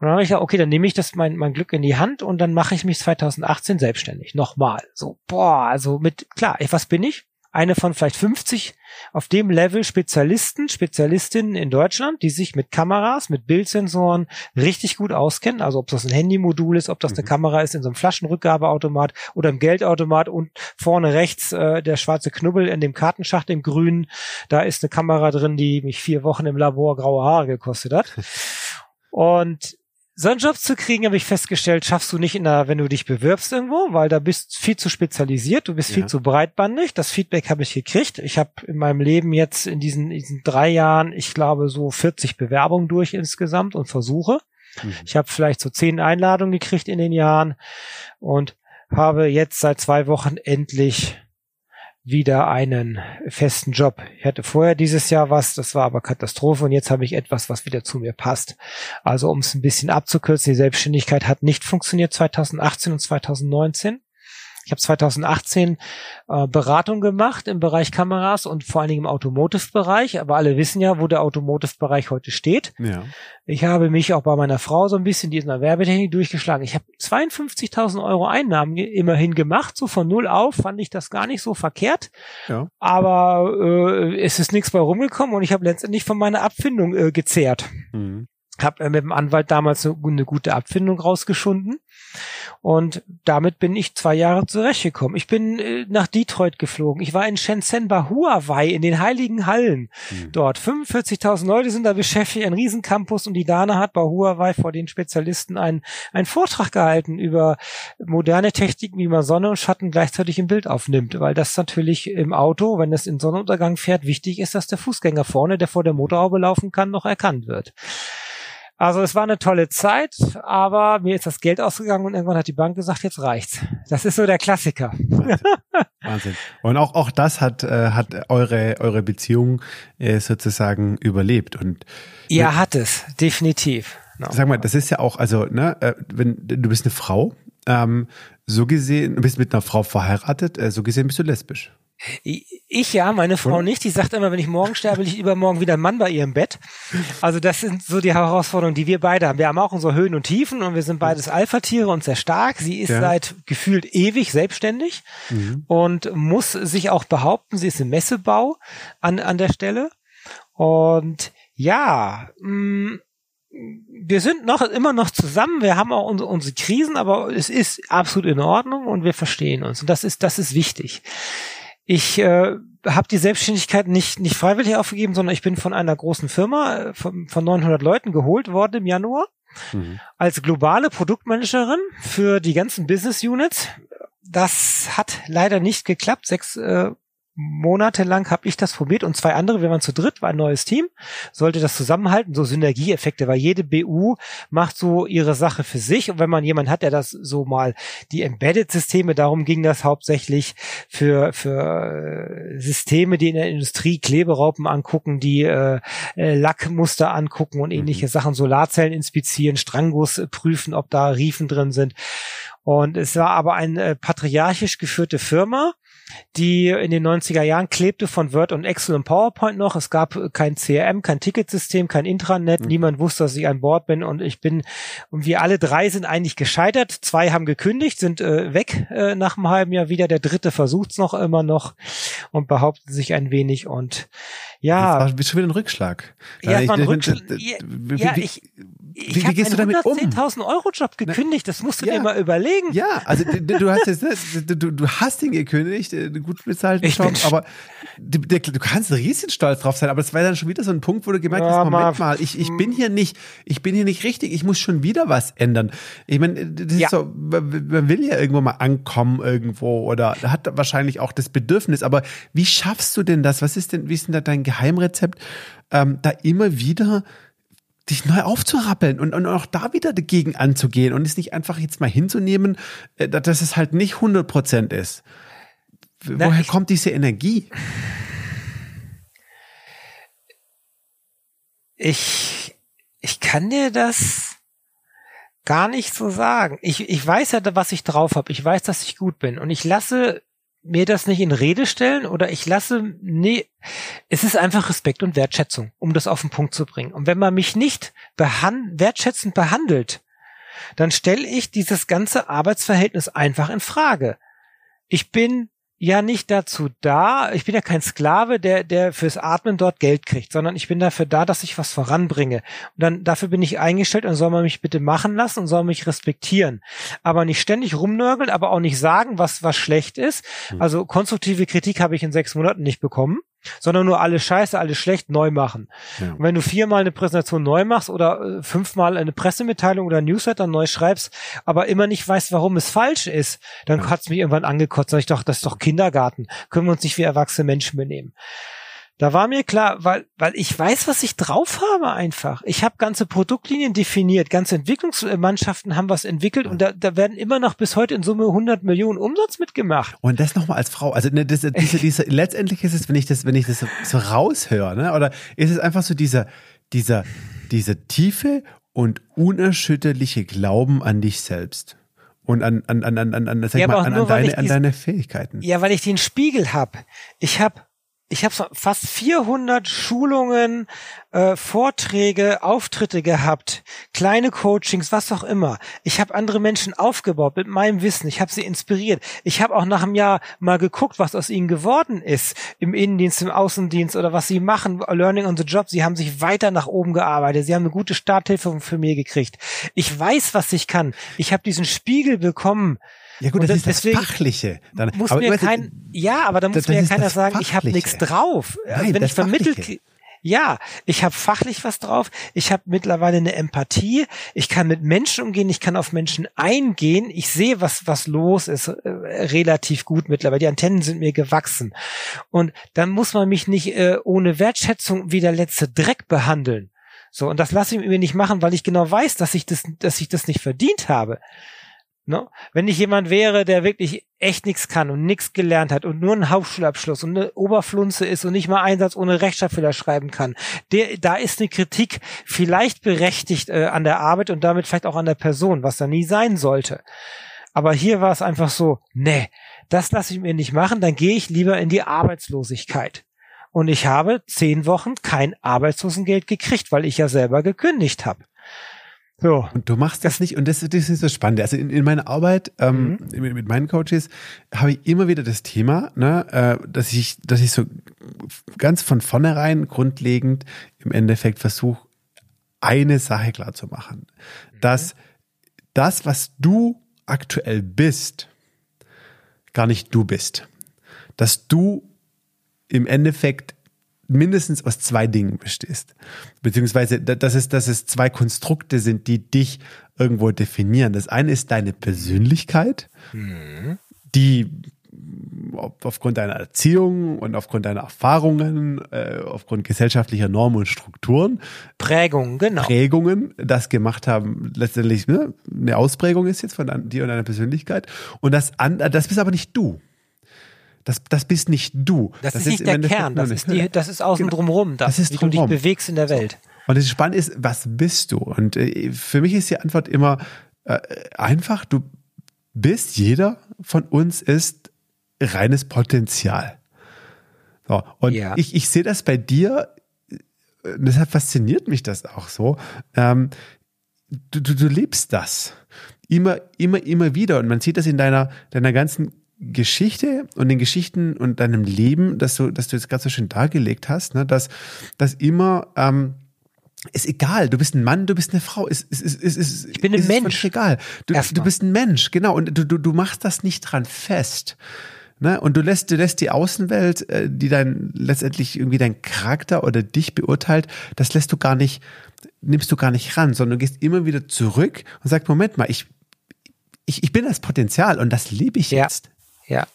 Und dann habe ich gesagt, okay, dann nehme ich das mein, mein Glück in die Hand und dann mache ich mich 2018 selbstständig. Nochmal. So, boah, also mit, klar, was bin ich? Eine von vielleicht 50 auf dem Level Spezialisten, Spezialistinnen in Deutschland, die sich mit Kameras, mit Bildsensoren richtig gut auskennen. Also ob das ein Handymodul ist, ob das eine mhm. Kamera ist in so einem Flaschenrückgabeautomat oder im Geldautomat und vorne rechts äh, der schwarze Knubbel in dem Kartenschacht im Grünen. Da ist eine Kamera drin, die mich vier Wochen im Labor graue Haare gekostet hat. [LAUGHS] Und so einen Job zu kriegen, habe ich festgestellt, schaffst du nicht in der, wenn du dich bewirbst irgendwo, weil da bist viel zu spezialisiert, du bist ja. viel zu breitbandig. Das Feedback habe ich gekriegt. Ich habe in meinem Leben jetzt in diesen, diesen drei Jahren, ich glaube, so 40 Bewerbungen durch insgesamt und Versuche. Mhm. Ich habe vielleicht so zehn Einladungen gekriegt in den Jahren und habe jetzt seit zwei Wochen endlich wieder einen festen Job. Ich hatte vorher dieses Jahr was, das war aber Katastrophe und jetzt habe ich etwas, was wieder zu mir passt. Also um es ein bisschen abzukürzen, die Selbstständigkeit hat nicht funktioniert 2018 und 2019. Ich habe 2018 äh, Beratung gemacht im Bereich Kameras und vor allen Dingen im Automotive-Bereich. Aber alle wissen ja, wo der Automotive-Bereich heute steht. Ja. Ich habe mich auch bei meiner Frau so ein bisschen die in der Werbetechnik durchgeschlagen. Ich habe 52.000 Euro Einnahmen immerhin gemacht. So von null auf fand ich das gar nicht so verkehrt. Ja. Aber äh, es ist nichts bei rumgekommen und ich habe letztendlich von meiner Abfindung äh, gezehrt. Mhm habe äh, mit dem Anwalt damals eine, eine, gute Abfindung rausgeschunden und damit bin ich zwei Jahre zurechtgekommen. Ich bin äh, nach Detroit geflogen. Ich war in Shenzhen bei Huawei in den heiligen Hallen mhm. dort. 45.000 Leute sind da beschäftigt, ein Riesencampus und die Dana hat bei Huawei vor den Spezialisten einen, einen Vortrag gehalten über moderne Techniken, wie man Sonne und Schatten gleichzeitig im Bild aufnimmt, weil das natürlich im Auto, wenn es in Sonnenuntergang fährt, wichtig ist, dass der Fußgänger vorne, der vor der Motorhaube laufen kann, noch erkannt wird. Also es war eine tolle Zeit, aber mir ist das Geld ausgegangen und irgendwann hat die Bank gesagt, jetzt reicht's. Das ist so der Klassiker. Wahnsinn. [LAUGHS] Und auch auch das hat äh, hat eure eure Beziehung äh, sozusagen überlebt und ja hat es definitiv. No. Sag mal, das ist ja auch also ne, äh, wenn du bist eine Frau, ähm, so gesehen, du bist mit einer Frau verheiratet, äh, so gesehen bist du lesbisch. Ich ja, meine Frau nicht. Die sagt immer, wenn ich morgen sterbe, will ich übermorgen wieder ein Mann bei ihr im Bett. Also das sind so die Herausforderungen, die wir beide haben. Wir haben auch unsere Höhen und Tiefen und wir sind beides Alpha-Tiere und sehr stark. Sie ist ja. seit gefühlt ewig selbstständig mhm. und muss sich auch behaupten. Sie ist im Messebau an, an der Stelle. Und ja, mh, mm, wir sind noch immer noch zusammen, wir haben auch unsere, unsere Krisen, aber es ist absolut in Ordnung und wir verstehen uns und das ist das ist wichtig. Ich äh, habe die Selbstständigkeit nicht, nicht freiwillig aufgegeben, sondern ich bin von einer großen Firma äh, von, von 900 Leuten geholt worden im Januar mhm. als globale Produktmanagerin für die ganzen Business Units. Das hat leider nicht geklappt. Sechs äh, monatelang habe ich das probiert und zwei andere, wir waren zu dritt, war ein neues Team, sollte das zusammenhalten, so Synergieeffekte, weil jede BU macht so ihre Sache für sich und wenn man jemanden hat, der das so mal die Embedded-Systeme, darum ging das hauptsächlich für, für äh, Systeme, die in der Industrie Kleberaupen angucken, die äh, äh Lackmuster angucken und ähnliche mhm. Sachen, Solarzellen inspizieren, Strangguss prüfen, ob da Riefen drin sind. Und es war aber eine äh, patriarchisch geführte Firma, die in den 90er Jahren klebte von Word und Excel und PowerPoint noch. Es gab kein CRM, kein Ticketsystem, kein Intranet. Mhm. Niemand wusste, dass ich an Bord bin und ich bin, und wir alle drei sind eigentlich gescheitert. Zwei haben gekündigt, sind äh, weg äh, nach einem halben Jahr wieder. Der dritte versucht's noch immer noch und behauptet sich ein wenig und ja. Das war schon wieder ein Rückschlag. Ja, ich, ein Rückschlag. [LAUGHS] Ja, ja, ich, ich wie, wie gehst du damit um? 10.000 Euro Job gekündigt, das musst du ja. dir mal überlegen. Ja, also du, du hast jetzt, du, du hast ihn gekündigt, einen gut bezahlten ich Job, aber du, du kannst riesen stolz drauf sein, aber das war dann schon wieder so ein Punkt, wo du gemerkt hast, ja, Moment mal, ich, ich bin hier nicht, ich bin hier nicht richtig, ich muss schon wieder was ändern. Ich meine, das ja. ist so, man will ja irgendwo mal ankommen irgendwo oder hat wahrscheinlich auch das Bedürfnis, aber wie schaffst du denn das? Was ist denn, wie ist denn da dein Geheimrezept, ähm, da immer wieder dich neu aufzurappeln und, und auch da wieder dagegen anzugehen und es nicht einfach jetzt mal hinzunehmen, äh, dass es halt nicht 100 Prozent ist. Na, Woher kommt diese Energie? Ich, ich kann dir das gar nicht so sagen. Ich, ich weiß ja, was ich drauf habe. Ich weiß, dass ich gut bin. Und ich lasse mir das nicht in Rede stellen oder ich lasse, nee, es ist einfach Respekt und Wertschätzung, um das auf den Punkt zu bringen. Und wenn man mich nicht behand wertschätzend behandelt, dann stelle ich dieses ganze Arbeitsverhältnis einfach in Frage. Ich bin ja nicht dazu da, ich bin ja kein Sklave, der, der fürs Atmen dort Geld kriegt, sondern ich bin dafür da, dass ich was voranbringe. Und dann, dafür bin ich eingestellt und soll man mich bitte machen lassen und soll mich respektieren. Aber nicht ständig rumnörgeln, aber auch nicht sagen, was, was schlecht ist. Mhm. Also konstruktive Kritik habe ich in sechs Monaten nicht bekommen. Sondern nur alles scheiße, alles schlecht neu machen. Ja. Und wenn du viermal eine Präsentation neu machst oder äh, fünfmal eine Pressemitteilung oder Newsletter neu schreibst, aber immer nicht weißt, warum es falsch ist, dann ja. hat's mich irgendwann angekotzt. Sag ich doch, das ist doch Kindergarten. Können wir uns nicht wie erwachsene Menschen benehmen. Da war mir klar, weil, weil ich weiß, was ich drauf habe einfach. Ich habe ganze Produktlinien definiert, ganze Entwicklungsmannschaften haben was entwickelt und da, da werden immer noch bis heute in Summe 100 Millionen Umsatz mitgemacht. Und das nochmal als Frau, also ne, das, diese, diese, [LAUGHS] letztendlich ist es, wenn ich das, wenn ich das so raushöre, ne, oder ist es einfach so dieser, dieser, dieser tiefe und unerschütterliche Glauben an dich selbst und an an an an an, sag ja, mal, an, an deine an deine Fähigkeiten. Ja, weil ich den Spiegel hab. Ich hab ich habe fast 400 Schulungen, äh, Vorträge, Auftritte gehabt, kleine Coachings, was auch immer. Ich habe andere Menschen aufgebaut mit meinem Wissen. Ich habe sie inspiriert. Ich habe auch nach einem Jahr mal geguckt, was aus ihnen geworden ist im Innendienst, im Außendienst oder was sie machen, Learning on the Job. Sie haben sich weiter nach oben gearbeitet. Sie haben eine gute Starthilfe für mir gekriegt. Ich weiß, was ich kann. Ich habe diesen Spiegel bekommen ja gut, das, das ist das Fachliche. Dann, muss aber mir kein, ja, aber da muss mir ja keiner sagen, ich habe nichts drauf. Also Nein, wenn ich vermittelt, ja, ich habe fachlich was drauf, ich habe mittlerweile eine Empathie, ich kann mit Menschen umgehen, ich kann auf Menschen eingehen, ich sehe, was, was los ist, äh, relativ gut mittlerweile. Die Antennen sind mir gewachsen. Und dann muss man mich nicht äh, ohne Wertschätzung wie der letzte Dreck behandeln. So, und das lasse ich mir nicht machen, weil ich genau weiß, dass ich das, dass ich das nicht verdient habe. No? Wenn ich jemand wäre, der wirklich echt nichts kann und nichts gelernt hat und nur einen Hauptschulabschluss und eine Oberflunze ist und nicht mal Einsatz ohne Rechtschreibfehler schreiben kann, der, da ist eine Kritik vielleicht berechtigt äh, an der Arbeit und damit vielleicht auch an der Person, was da nie sein sollte. Aber hier war es einfach so, nee, das lasse ich mir nicht machen, dann gehe ich lieber in die Arbeitslosigkeit. Und ich habe zehn Wochen kein Arbeitslosengeld gekriegt, weil ich ja selber gekündigt habe. So. Und du machst das nicht, und das, das ist so spannend. Also in, in meiner Arbeit ähm, mhm. mit, mit, meinen Coaches habe ich immer wieder das Thema, ne, äh, dass ich, dass ich so ganz von vornherein grundlegend im Endeffekt versuche, eine Sache klar zu machen. Mhm. Dass das, was du aktuell bist, gar nicht du bist. Dass du im Endeffekt mindestens aus zwei Dingen bestehst. Beziehungsweise, dass es, dass es zwei Konstrukte sind, die dich irgendwo definieren. Das eine ist deine Persönlichkeit, mhm. die aufgrund deiner Erziehung und aufgrund deiner Erfahrungen, äh, aufgrund gesellschaftlicher Normen und Strukturen, Prägungen, genau. Prägungen, das gemacht haben, letztendlich ne, eine Ausprägung ist jetzt von dir und deiner Persönlichkeit. Und das, das bist aber nicht du. Das, das bist nicht du. Das, das ist nicht der Kern, das ist, die, das ist außen genau. drumherum, das, das ist wie drumherum. du dich bewegst in der Welt. Und das Spannende ist, was bist du? Und äh, für mich ist die Antwort immer äh, einfach, du bist, jeder von uns ist reines Potenzial. So, und ja. ich, ich sehe das bei dir, äh, deshalb fasziniert mich das auch so. Ähm, du, du, du lebst das immer, immer, immer wieder. Und man sieht das in deiner, deiner ganzen Geschichte und den Geschichten und deinem Leben, dass du, dass du jetzt ganz so schön dargelegt hast, ne, dass, dass immer, ähm, ist egal, du bist ein Mann, du bist eine Frau, ist, ist, ist, ist, ist ich bin ein Mensch. egal. Du, du bist ein Mensch, genau, und du, du, du machst das nicht dran fest. Ne? Und du lässt, du lässt die Außenwelt, äh, die dann letztendlich irgendwie dein Charakter oder dich beurteilt, das lässt du gar nicht, nimmst du gar nicht ran, sondern du gehst immer wieder zurück und sagst, Moment mal, ich, ich, ich bin das Potenzial und das lebe ich ja. jetzt. Ja.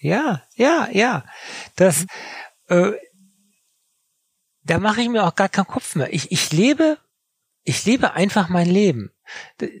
Ja, ja, ja. Das, äh, da mache ich mir auch gar keinen Kopf mehr. Ich, ich lebe, ich lebe einfach mein Leben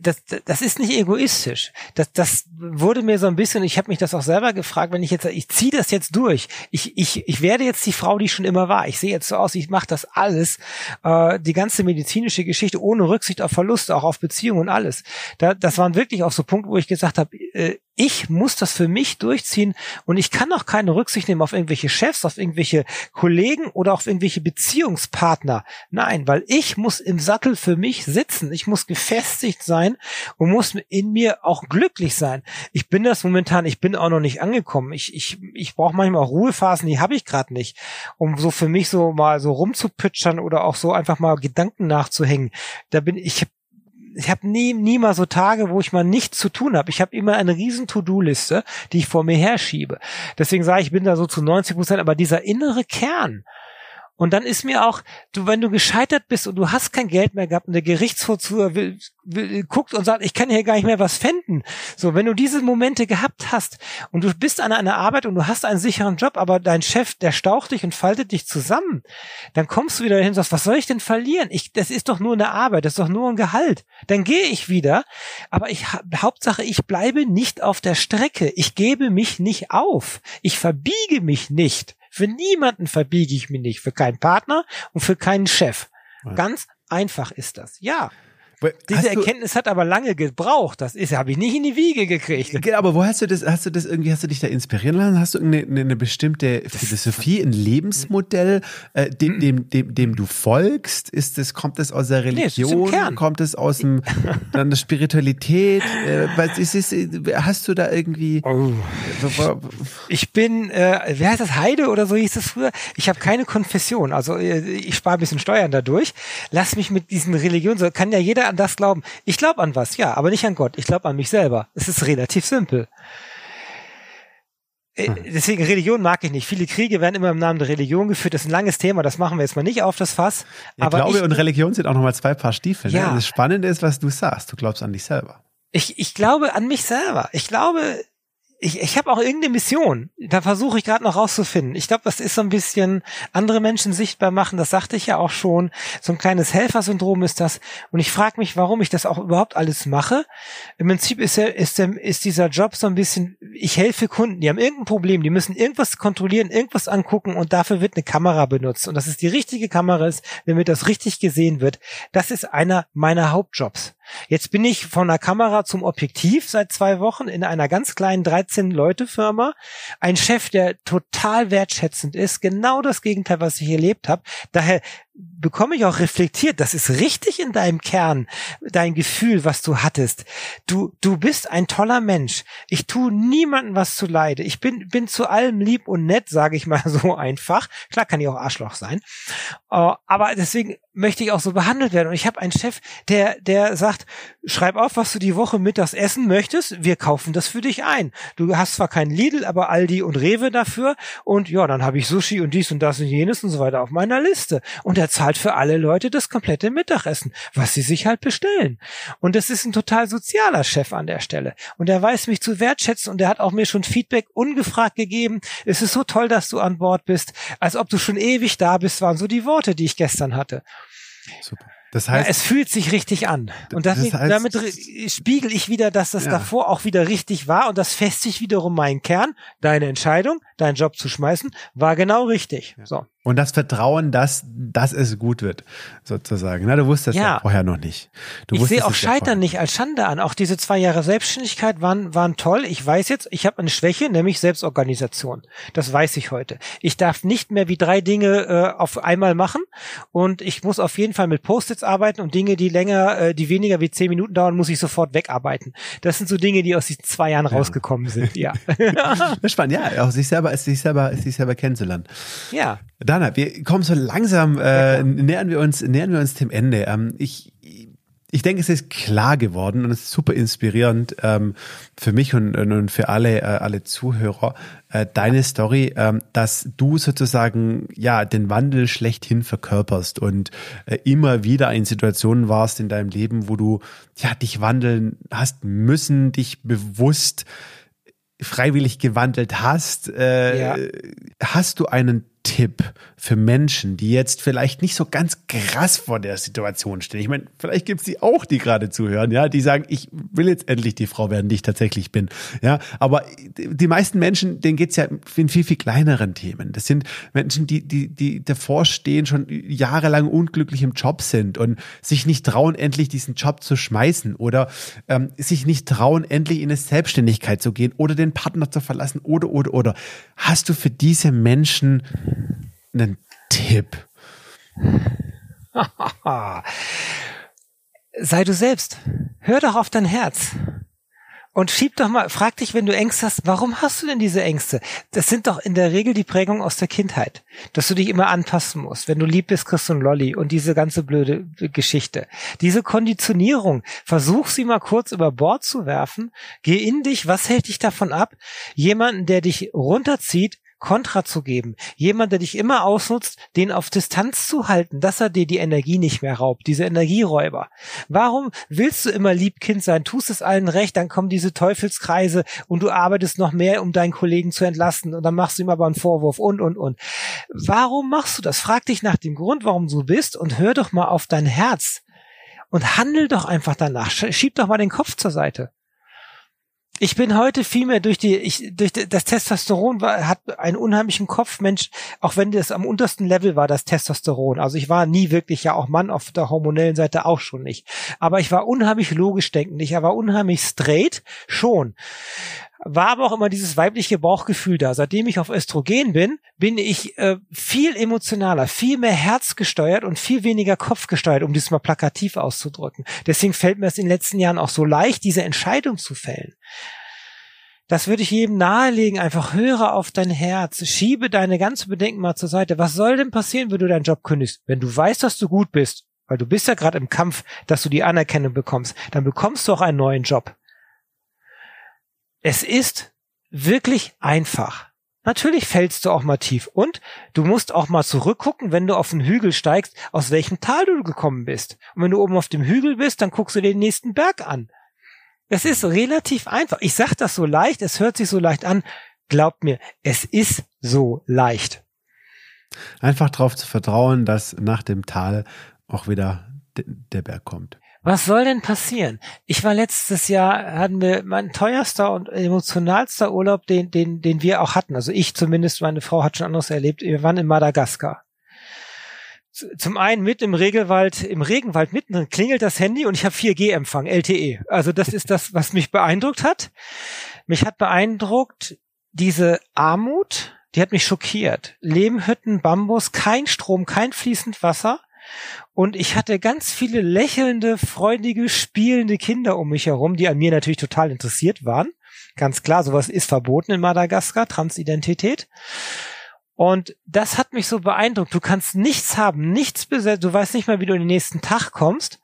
das, das ist nicht egoistisch. Das, das wurde mir so ein bisschen, ich habe mich das auch selber gefragt, wenn ich jetzt, ich ziehe das jetzt durch. Ich, ich, ich werde jetzt die Frau, die schon immer war. Ich sehe jetzt so aus, ich mache das alles, äh, die ganze medizinische Geschichte ohne Rücksicht auf Verluste, auch auf Beziehungen und alles. Da, das waren wirklich auch so Punkte, wo ich gesagt habe, äh, ich muss das für mich durchziehen und ich kann auch keine Rücksicht nehmen auf irgendwelche Chefs, auf irgendwelche Kollegen oder auf irgendwelche Beziehungspartner. Nein, weil ich muss im Sattel für mich sitzen. Ich muss gefestigt sein und muss in mir auch glücklich sein. Ich bin das momentan, ich bin auch noch nicht angekommen. Ich, ich, ich brauche manchmal auch Ruhephasen, die habe ich gerade nicht, um so für mich so mal so rumzupitchern oder auch so einfach mal Gedanken nachzuhängen. Da bin ich ich habe nie, nie mal so Tage, wo ich mal nichts zu tun habe. Ich habe immer eine riesen To-Do-Liste, die ich vor mir herschiebe. Deswegen sage ich, ich bin da so zu 90 Prozent, aber dieser innere Kern, und dann ist mir auch, du, wenn du gescheitert bist und du hast kein Geld mehr gehabt und der Gerichtsvollzieher will, will, guckt und sagt, ich kann hier gar nicht mehr was fänden. So, wenn du diese Momente gehabt hast und du bist an einer Arbeit und du hast einen sicheren Job, aber dein Chef, der staucht dich und faltet dich zusammen, dann kommst du wieder hin und sagst, was soll ich denn verlieren? Ich, das ist doch nur eine Arbeit, das ist doch nur ein Gehalt. Dann gehe ich wieder, aber ich, Hauptsache, ich bleibe nicht auf der Strecke. Ich gebe mich nicht auf. Ich verbiege mich nicht. Für niemanden verbiege ich mich nicht, für keinen Partner und für keinen Chef. Ganz einfach ist das. Ja. Diese Erkenntnis hat aber lange gebraucht. Das ist, habe ich nicht in die Wiege gekriegt. Genau, aber wo hast du das, hast du das irgendwie, hast du dich da inspirieren lassen? Hast du eine, eine bestimmte Philosophie, ein Lebensmodell, äh, dem, dem, dem, dem du folgst? Ist das, kommt das aus der Religion? Nee, kommt es aus dem, dann der Spiritualität? Äh, was ist, ist, hast du da irgendwie? Oh. Ich bin, äh, wie heißt das, Heide oder so hieß es früher? Ich habe keine Konfession. Also äh, ich spare ein bisschen Steuern dadurch. Lass mich mit diesen Religionen, so kann ja jeder an das glauben. Ich glaube an was, ja, aber nicht an Gott. Ich glaube an mich selber. Es ist relativ simpel. Äh, hm. Deswegen Religion mag ich nicht. Viele Kriege werden immer im Namen der Religion geführt. Das ist ein langes Thema. Das machen wir jetzt mal nicht auf das Fass. Ja, aber Glaube ich, und Religion sind auch nochmal zwei Paar Stiefel. Ne? Ja. Ne? Das Spannende ist, was du sagst. Du glaubst an dich selber. Ich, ich glaube an mich selber. Ich glaube, ich, ich habe auch irgendeine Mission. Da versuche ich gerade noch rauszufinden. Ich glaube, das ist so ein bisschen andere Menschen sichtbar machen. Das sagte ich ja auch schon. So ein kleines Helfersyndrom ist das. Und ich frage mich, warum ich das auch überhaupt alles mache. Im Prinzip ist, der, ist, ist dieser Job so ein bisschen, ich helfe Kunden, die haben irgendein Problem, die müssen irgendwas kontrollieren, irgendwas angucken und dafür wird eine Kamera benutzt. Und dass es die richtige Kamera ist, damit das richtig gesehen wird, das ist einer meiner Hauptjobs. Jetzt bin ich von der Kamera zum Objektiv seit zwei Wochen in einer ganz kleinen 13 Leute Firma. Ein Chef, der total wertschätzend ist. Genau das Gegenteil, was ich erlebt habe. Daher bekomme ich auch reflektiert. Das ist richtig in deinem Kern, dein Gefühl, was du hattest. Du, du bist ein toller Mensch. Ich tue niemandem was zu leide. Ich bin, bin zu allem lieb und nett, sage ich mal [LAUGHS] so einfach. Klar kann ich auch Arschloch sein. Äh, aber deswegen möchte ich auch so behandelt werden. Und ich habe einen Chef, der, der sagt, schreib auf, was du die Woche mittags essen möchtest. Wir kaufen das für dich ein. Du hast zwar keinen Lidl, aber Aldi und Rewe dafür. Und ja, dann habe ich Sushi und dies und das und jenes und so weiter auf meiner Liste. Und er zahlt für alle Leute das komplette Mittagessen, was sie sich halt bestellen. Und das ist ein total sozialer Chef an der Stelle. Und er weiß mich zu wertschätzen und er hat auch mir schon Feedback ungefragt gegeben. Es ist so toll, dass du an Bord bist. Als ob du schon ewig da bist, waren so die Worte, die ich gestern hatte. Super. Das heißt, ja, es fühlt sich richtig an. Und das, das heißt, damit spiegel ich wieder, dass das ja. davor auch wieder richtig war und das festigt wiederum meinen Kern. Deine Entscheidung, deinen Job zu schmeißen, war genau richtig. Ja. So. Und das Vertrauen, dass, dass es gut wird, sozusagen. Na, du wusstest ja, ja vorher noch nicht. Du ich sehe auch Scheitern nicht als Schande an. Auch diese zwei Jahre Selbstständigkeit waren, waren toll. Ich weiß jetzt, ich habe eine Schwäche, nämlich Selbstorganisation. Das weiß ich heute. Ich darf nicht mehr wie drei Dinge äh, auf einmal machen und ich muss auf jeden Fall mit Post-its arbeiten und Dinge, die länger, äh, die weniger wie zehn Minuten dauern, muss ich sofort wegarbeiten. Das sind so Dinge, die aus diesen zwei Jahren ja. rausgekommen sind. Ja. [LAUGHS] Spannend, ja, auch sich selber, sich selber, sich selber kennenzulernen. Ja. Dana, wir kommen so langsam, äh, nähern wir uns, nähern wir uns dem Ende. Ähm, ich, ich denke, es ist klar geworden und es ist super inspirierend ähm, für mich und, und für alle, äh, alle Zuhörer, äh, deine Story, ähm, dass du sozusagen ja den Wandel schlechthin verkörperst und äh, immer wieder in Situationen warst in deinem Leben, wo du ja dich wandeln hast müssen, dich bewusst freiwillig gewandelt hast. Äh, ja. Hast du einen Tipp für Menschen, die jetzt vielleicht nicht so ganz krass vor der Situation stehen? Ich meine, vielleicht gibt es die auch, die gerade zuhören, ja, die sagen, ich will jetzt endlich die Frau werden, die ich tatsächlich bin. Ja, aber die meisten Menschen, denen geht's ja in viel, viel kleineren Themen. Das sind Menschen, die, die, die davor stehen, schon jahrelang unglücklich im Job sind und sich nicht trauen, endlich diesen Job zu schmeißen oder ähm, sich nicht trauen, endlich in eine Selbstständigkeit zu gehen oder den Partner zu verlassen oder, oder, oder. Hast du für diese Menschen einen Tipp? [LAUGHS] Sei du selbst. Hör doch auf dein Herz. Und schieb doch mal, frag dich, wenn du Ängste hast, warum hast du denn diese Ängste? Das sind doch in der Regel die Prägungen aus der Kindheit, dass du dich immer anpassen musst. Wenn du lieb bist, kriegst du einen Lolli und diese ganze blöde Geschichte. Diese Konditionierung, versuch sie mal kurz über Bord zu werfen. Geh in dich, was hält dich davon ab? Jemanden, der dich runterzieht, Kontra zu geben. Jemand, der dich immer ausnutzt, den auf Distanz zu halten, dass er dir die Energie nicht mehr raubt, diese Energieräuber. Warum willst du immer Liebkind sein, tust es allen recht, dann kommen diese Teufelskreise und du arbeitest noch mehr, um deinen Kollegen zu entlasten und dann machst du ihm aber einen Vorwurf und, und, und. Warum machst du das? Frag dich nach dem Grund, warum du bist und hör doch mal auf dein Herz und handel doch einfach danach. Schieb doch mal den Kopf zur Seite ich bin heute viel mehr durch die, ich, durch die, das Testosteron war, hat einen unheimlichen Kopf, Mensch, auch wenn das am untersten Level war, das Testosteron. Also ich war nie wirklich ja auch Mann auf der hormonellen Seite auch schon nicht. Aber ich war unheimlich logisch denkend. Ich war unheimlich straight schon. War aber auch immer dieses weibliche Bauchgefühl da. Seitdem ich auf Östrogen bin, bin ich äh, viel emotionaler, viel mehr herzgesteuert und viel weniger kopfgesteuert, um das mal plakativ auszudrücken. Deswegen fällt mir es in den letzten Jahren auch so leicht, diese Entscheidung zu fällen. Das würde ich jedem nahelegen. Einfach höre auf dein Herz. Schiebe deine ganze Bedenken mal zur Seite. Was soll denn passieren, wenn du deinen Job kündigst? Wenn du weißt, dass du gut bist, weil du bist ja gerade im Kampf, dass du die Anerkennung bekommst, dann bekommst du auch einen neuen Job. Es ist wirklich einfach. Natürlich fällst du auch mal tief und du musst auch mal zurückgucken, wenn du auf den Hügel steigst, aus welchem Tal du gekommen bist. Und wenn du oben auf dem Hügel bist, dann guckst du den nächsten Berg an. Es ist relativ einfach. Ich sag das so leicht, es hört sich so leicht an. Glaubt mir, es ist so leicht. Einfach darauf zu vertrauen, dass nach dem Tal auch wieder der Berg kommt. Was soll denn passieren? Ich war letztes Jahr, hatten wir mein teuerster und emotionalster Urlaub, den, den, den wir auch hatten. Also ich zumindest, meine Frau hat schon anderes erlebt. Wir waren in Madagaskar zum einen mit im Regelwald, im Regenwald mitten, dann klingelt das Handy und ich habe 4G-Empfang, LTE. Also das ist das, was mich beeindruckt hat. Mich hat beeindruckt diese Armut, die hat mich schockiert. Lehmhütten, Bambus, kein Strom, kein fließend Wasser. Und ich hatte ganz viele lächelnde, freudige, spielende Kinder um mich herum, die an mir natürlich total interessiert waren. Ganz klar, sowas ist verboten in Madagaskar, Transidentität. Und das hat mich so beeindruckt. Du kannst nichts haben, nichts besetzt, du weißt nicht mal, wie du in den nächsten Tag kommst,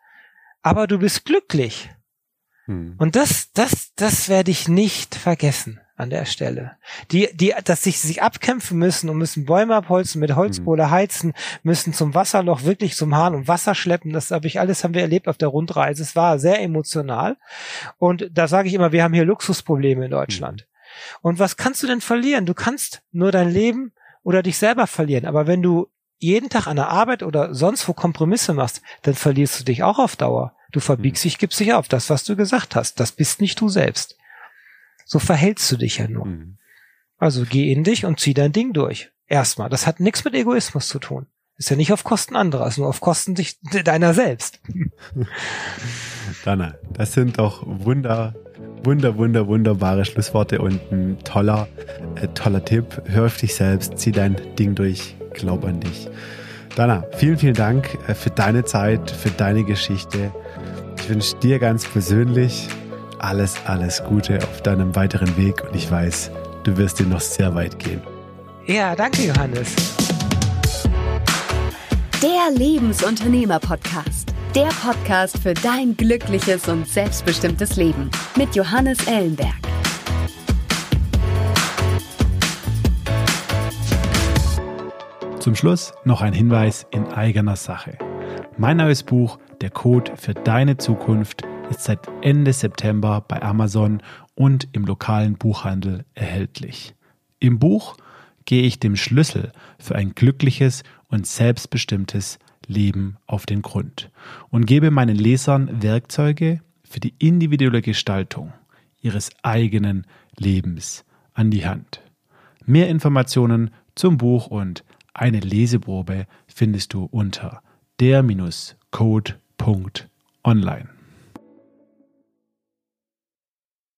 aber du bist glücklich. Hm. Und das, das, das werde ich nicht vergessen an der Stelle. Die, die, dass sich sich abkämpfen müssen und müssen Bäume abholzen, mit Holzkohle hm. heizen, müssen zum Wasserloch wirklich zum Hahn und Wasser schleppen. Das habe ich alles haben wir erlebt auf der Rundreise. Es war sehr emotional. Und da sage ich immer, wir haben hier Luxusprobleme in Deutschland. Hm. Und was kannst du denn verlieren? Du kannst nur dein Leben oder dich selber verlieren. Aber wenn du jeden Tag an der Arbeit oder sonst wo Kompromisse machst, dann verlierst du dich auch auf Dauer. Du verbiegst dich, gibst dich auf. Das, was du gesagt hast, das bist nicht du selbst. So verhältst du dich ja nur. Mhm. Also geh in dich und zieh dein Ding durch. Erstmal. Das hat nichts mit Egoismus zu tun. Ist ja nicht auf Kosten anderer, ist nur auf Kosten dich, deiner selbst. [LAUGHS] Dana, das sind doch wunder, wunder, wunder, wunderbare Schlussworte und ein toller, äh, toller Tipp. Hör auf dich selbst, zieh dein Ding durch, glaub an dich. Dana, vielen, vielen Dank äh, für deine Zeit, für deine Geschichte. Ich wünsche dir ganz persönlich alles, alles Gute auf deinem weiteren Weg und ich weiß, du wirst dir noch sehr weit gehen. Ja, danke, Johannes. Der Lebensunternehmer-Podcast. Der Podcast für dein glückliches und selbstbestimmtes Leben mit Johannes Ellenberg. Zum Schluss noch ein Hinweis in eigener Sache. Mein neues Buch Der Code für deine Zukunft ist seit Ende September bei Amazon und im lokalen Buchhandel erhältlich. Im Buch gehe ich dem Schlüssel für ein glückliches und selbstbestimmtes Leben auf den Grund und gebe meinen Lesern Werkzeuge für die individuelle Gestaltung ihres eigenen Lebens an die Hand. Mehr Informationen zum Buch und eine Leseprobe findest du unter der-code.online.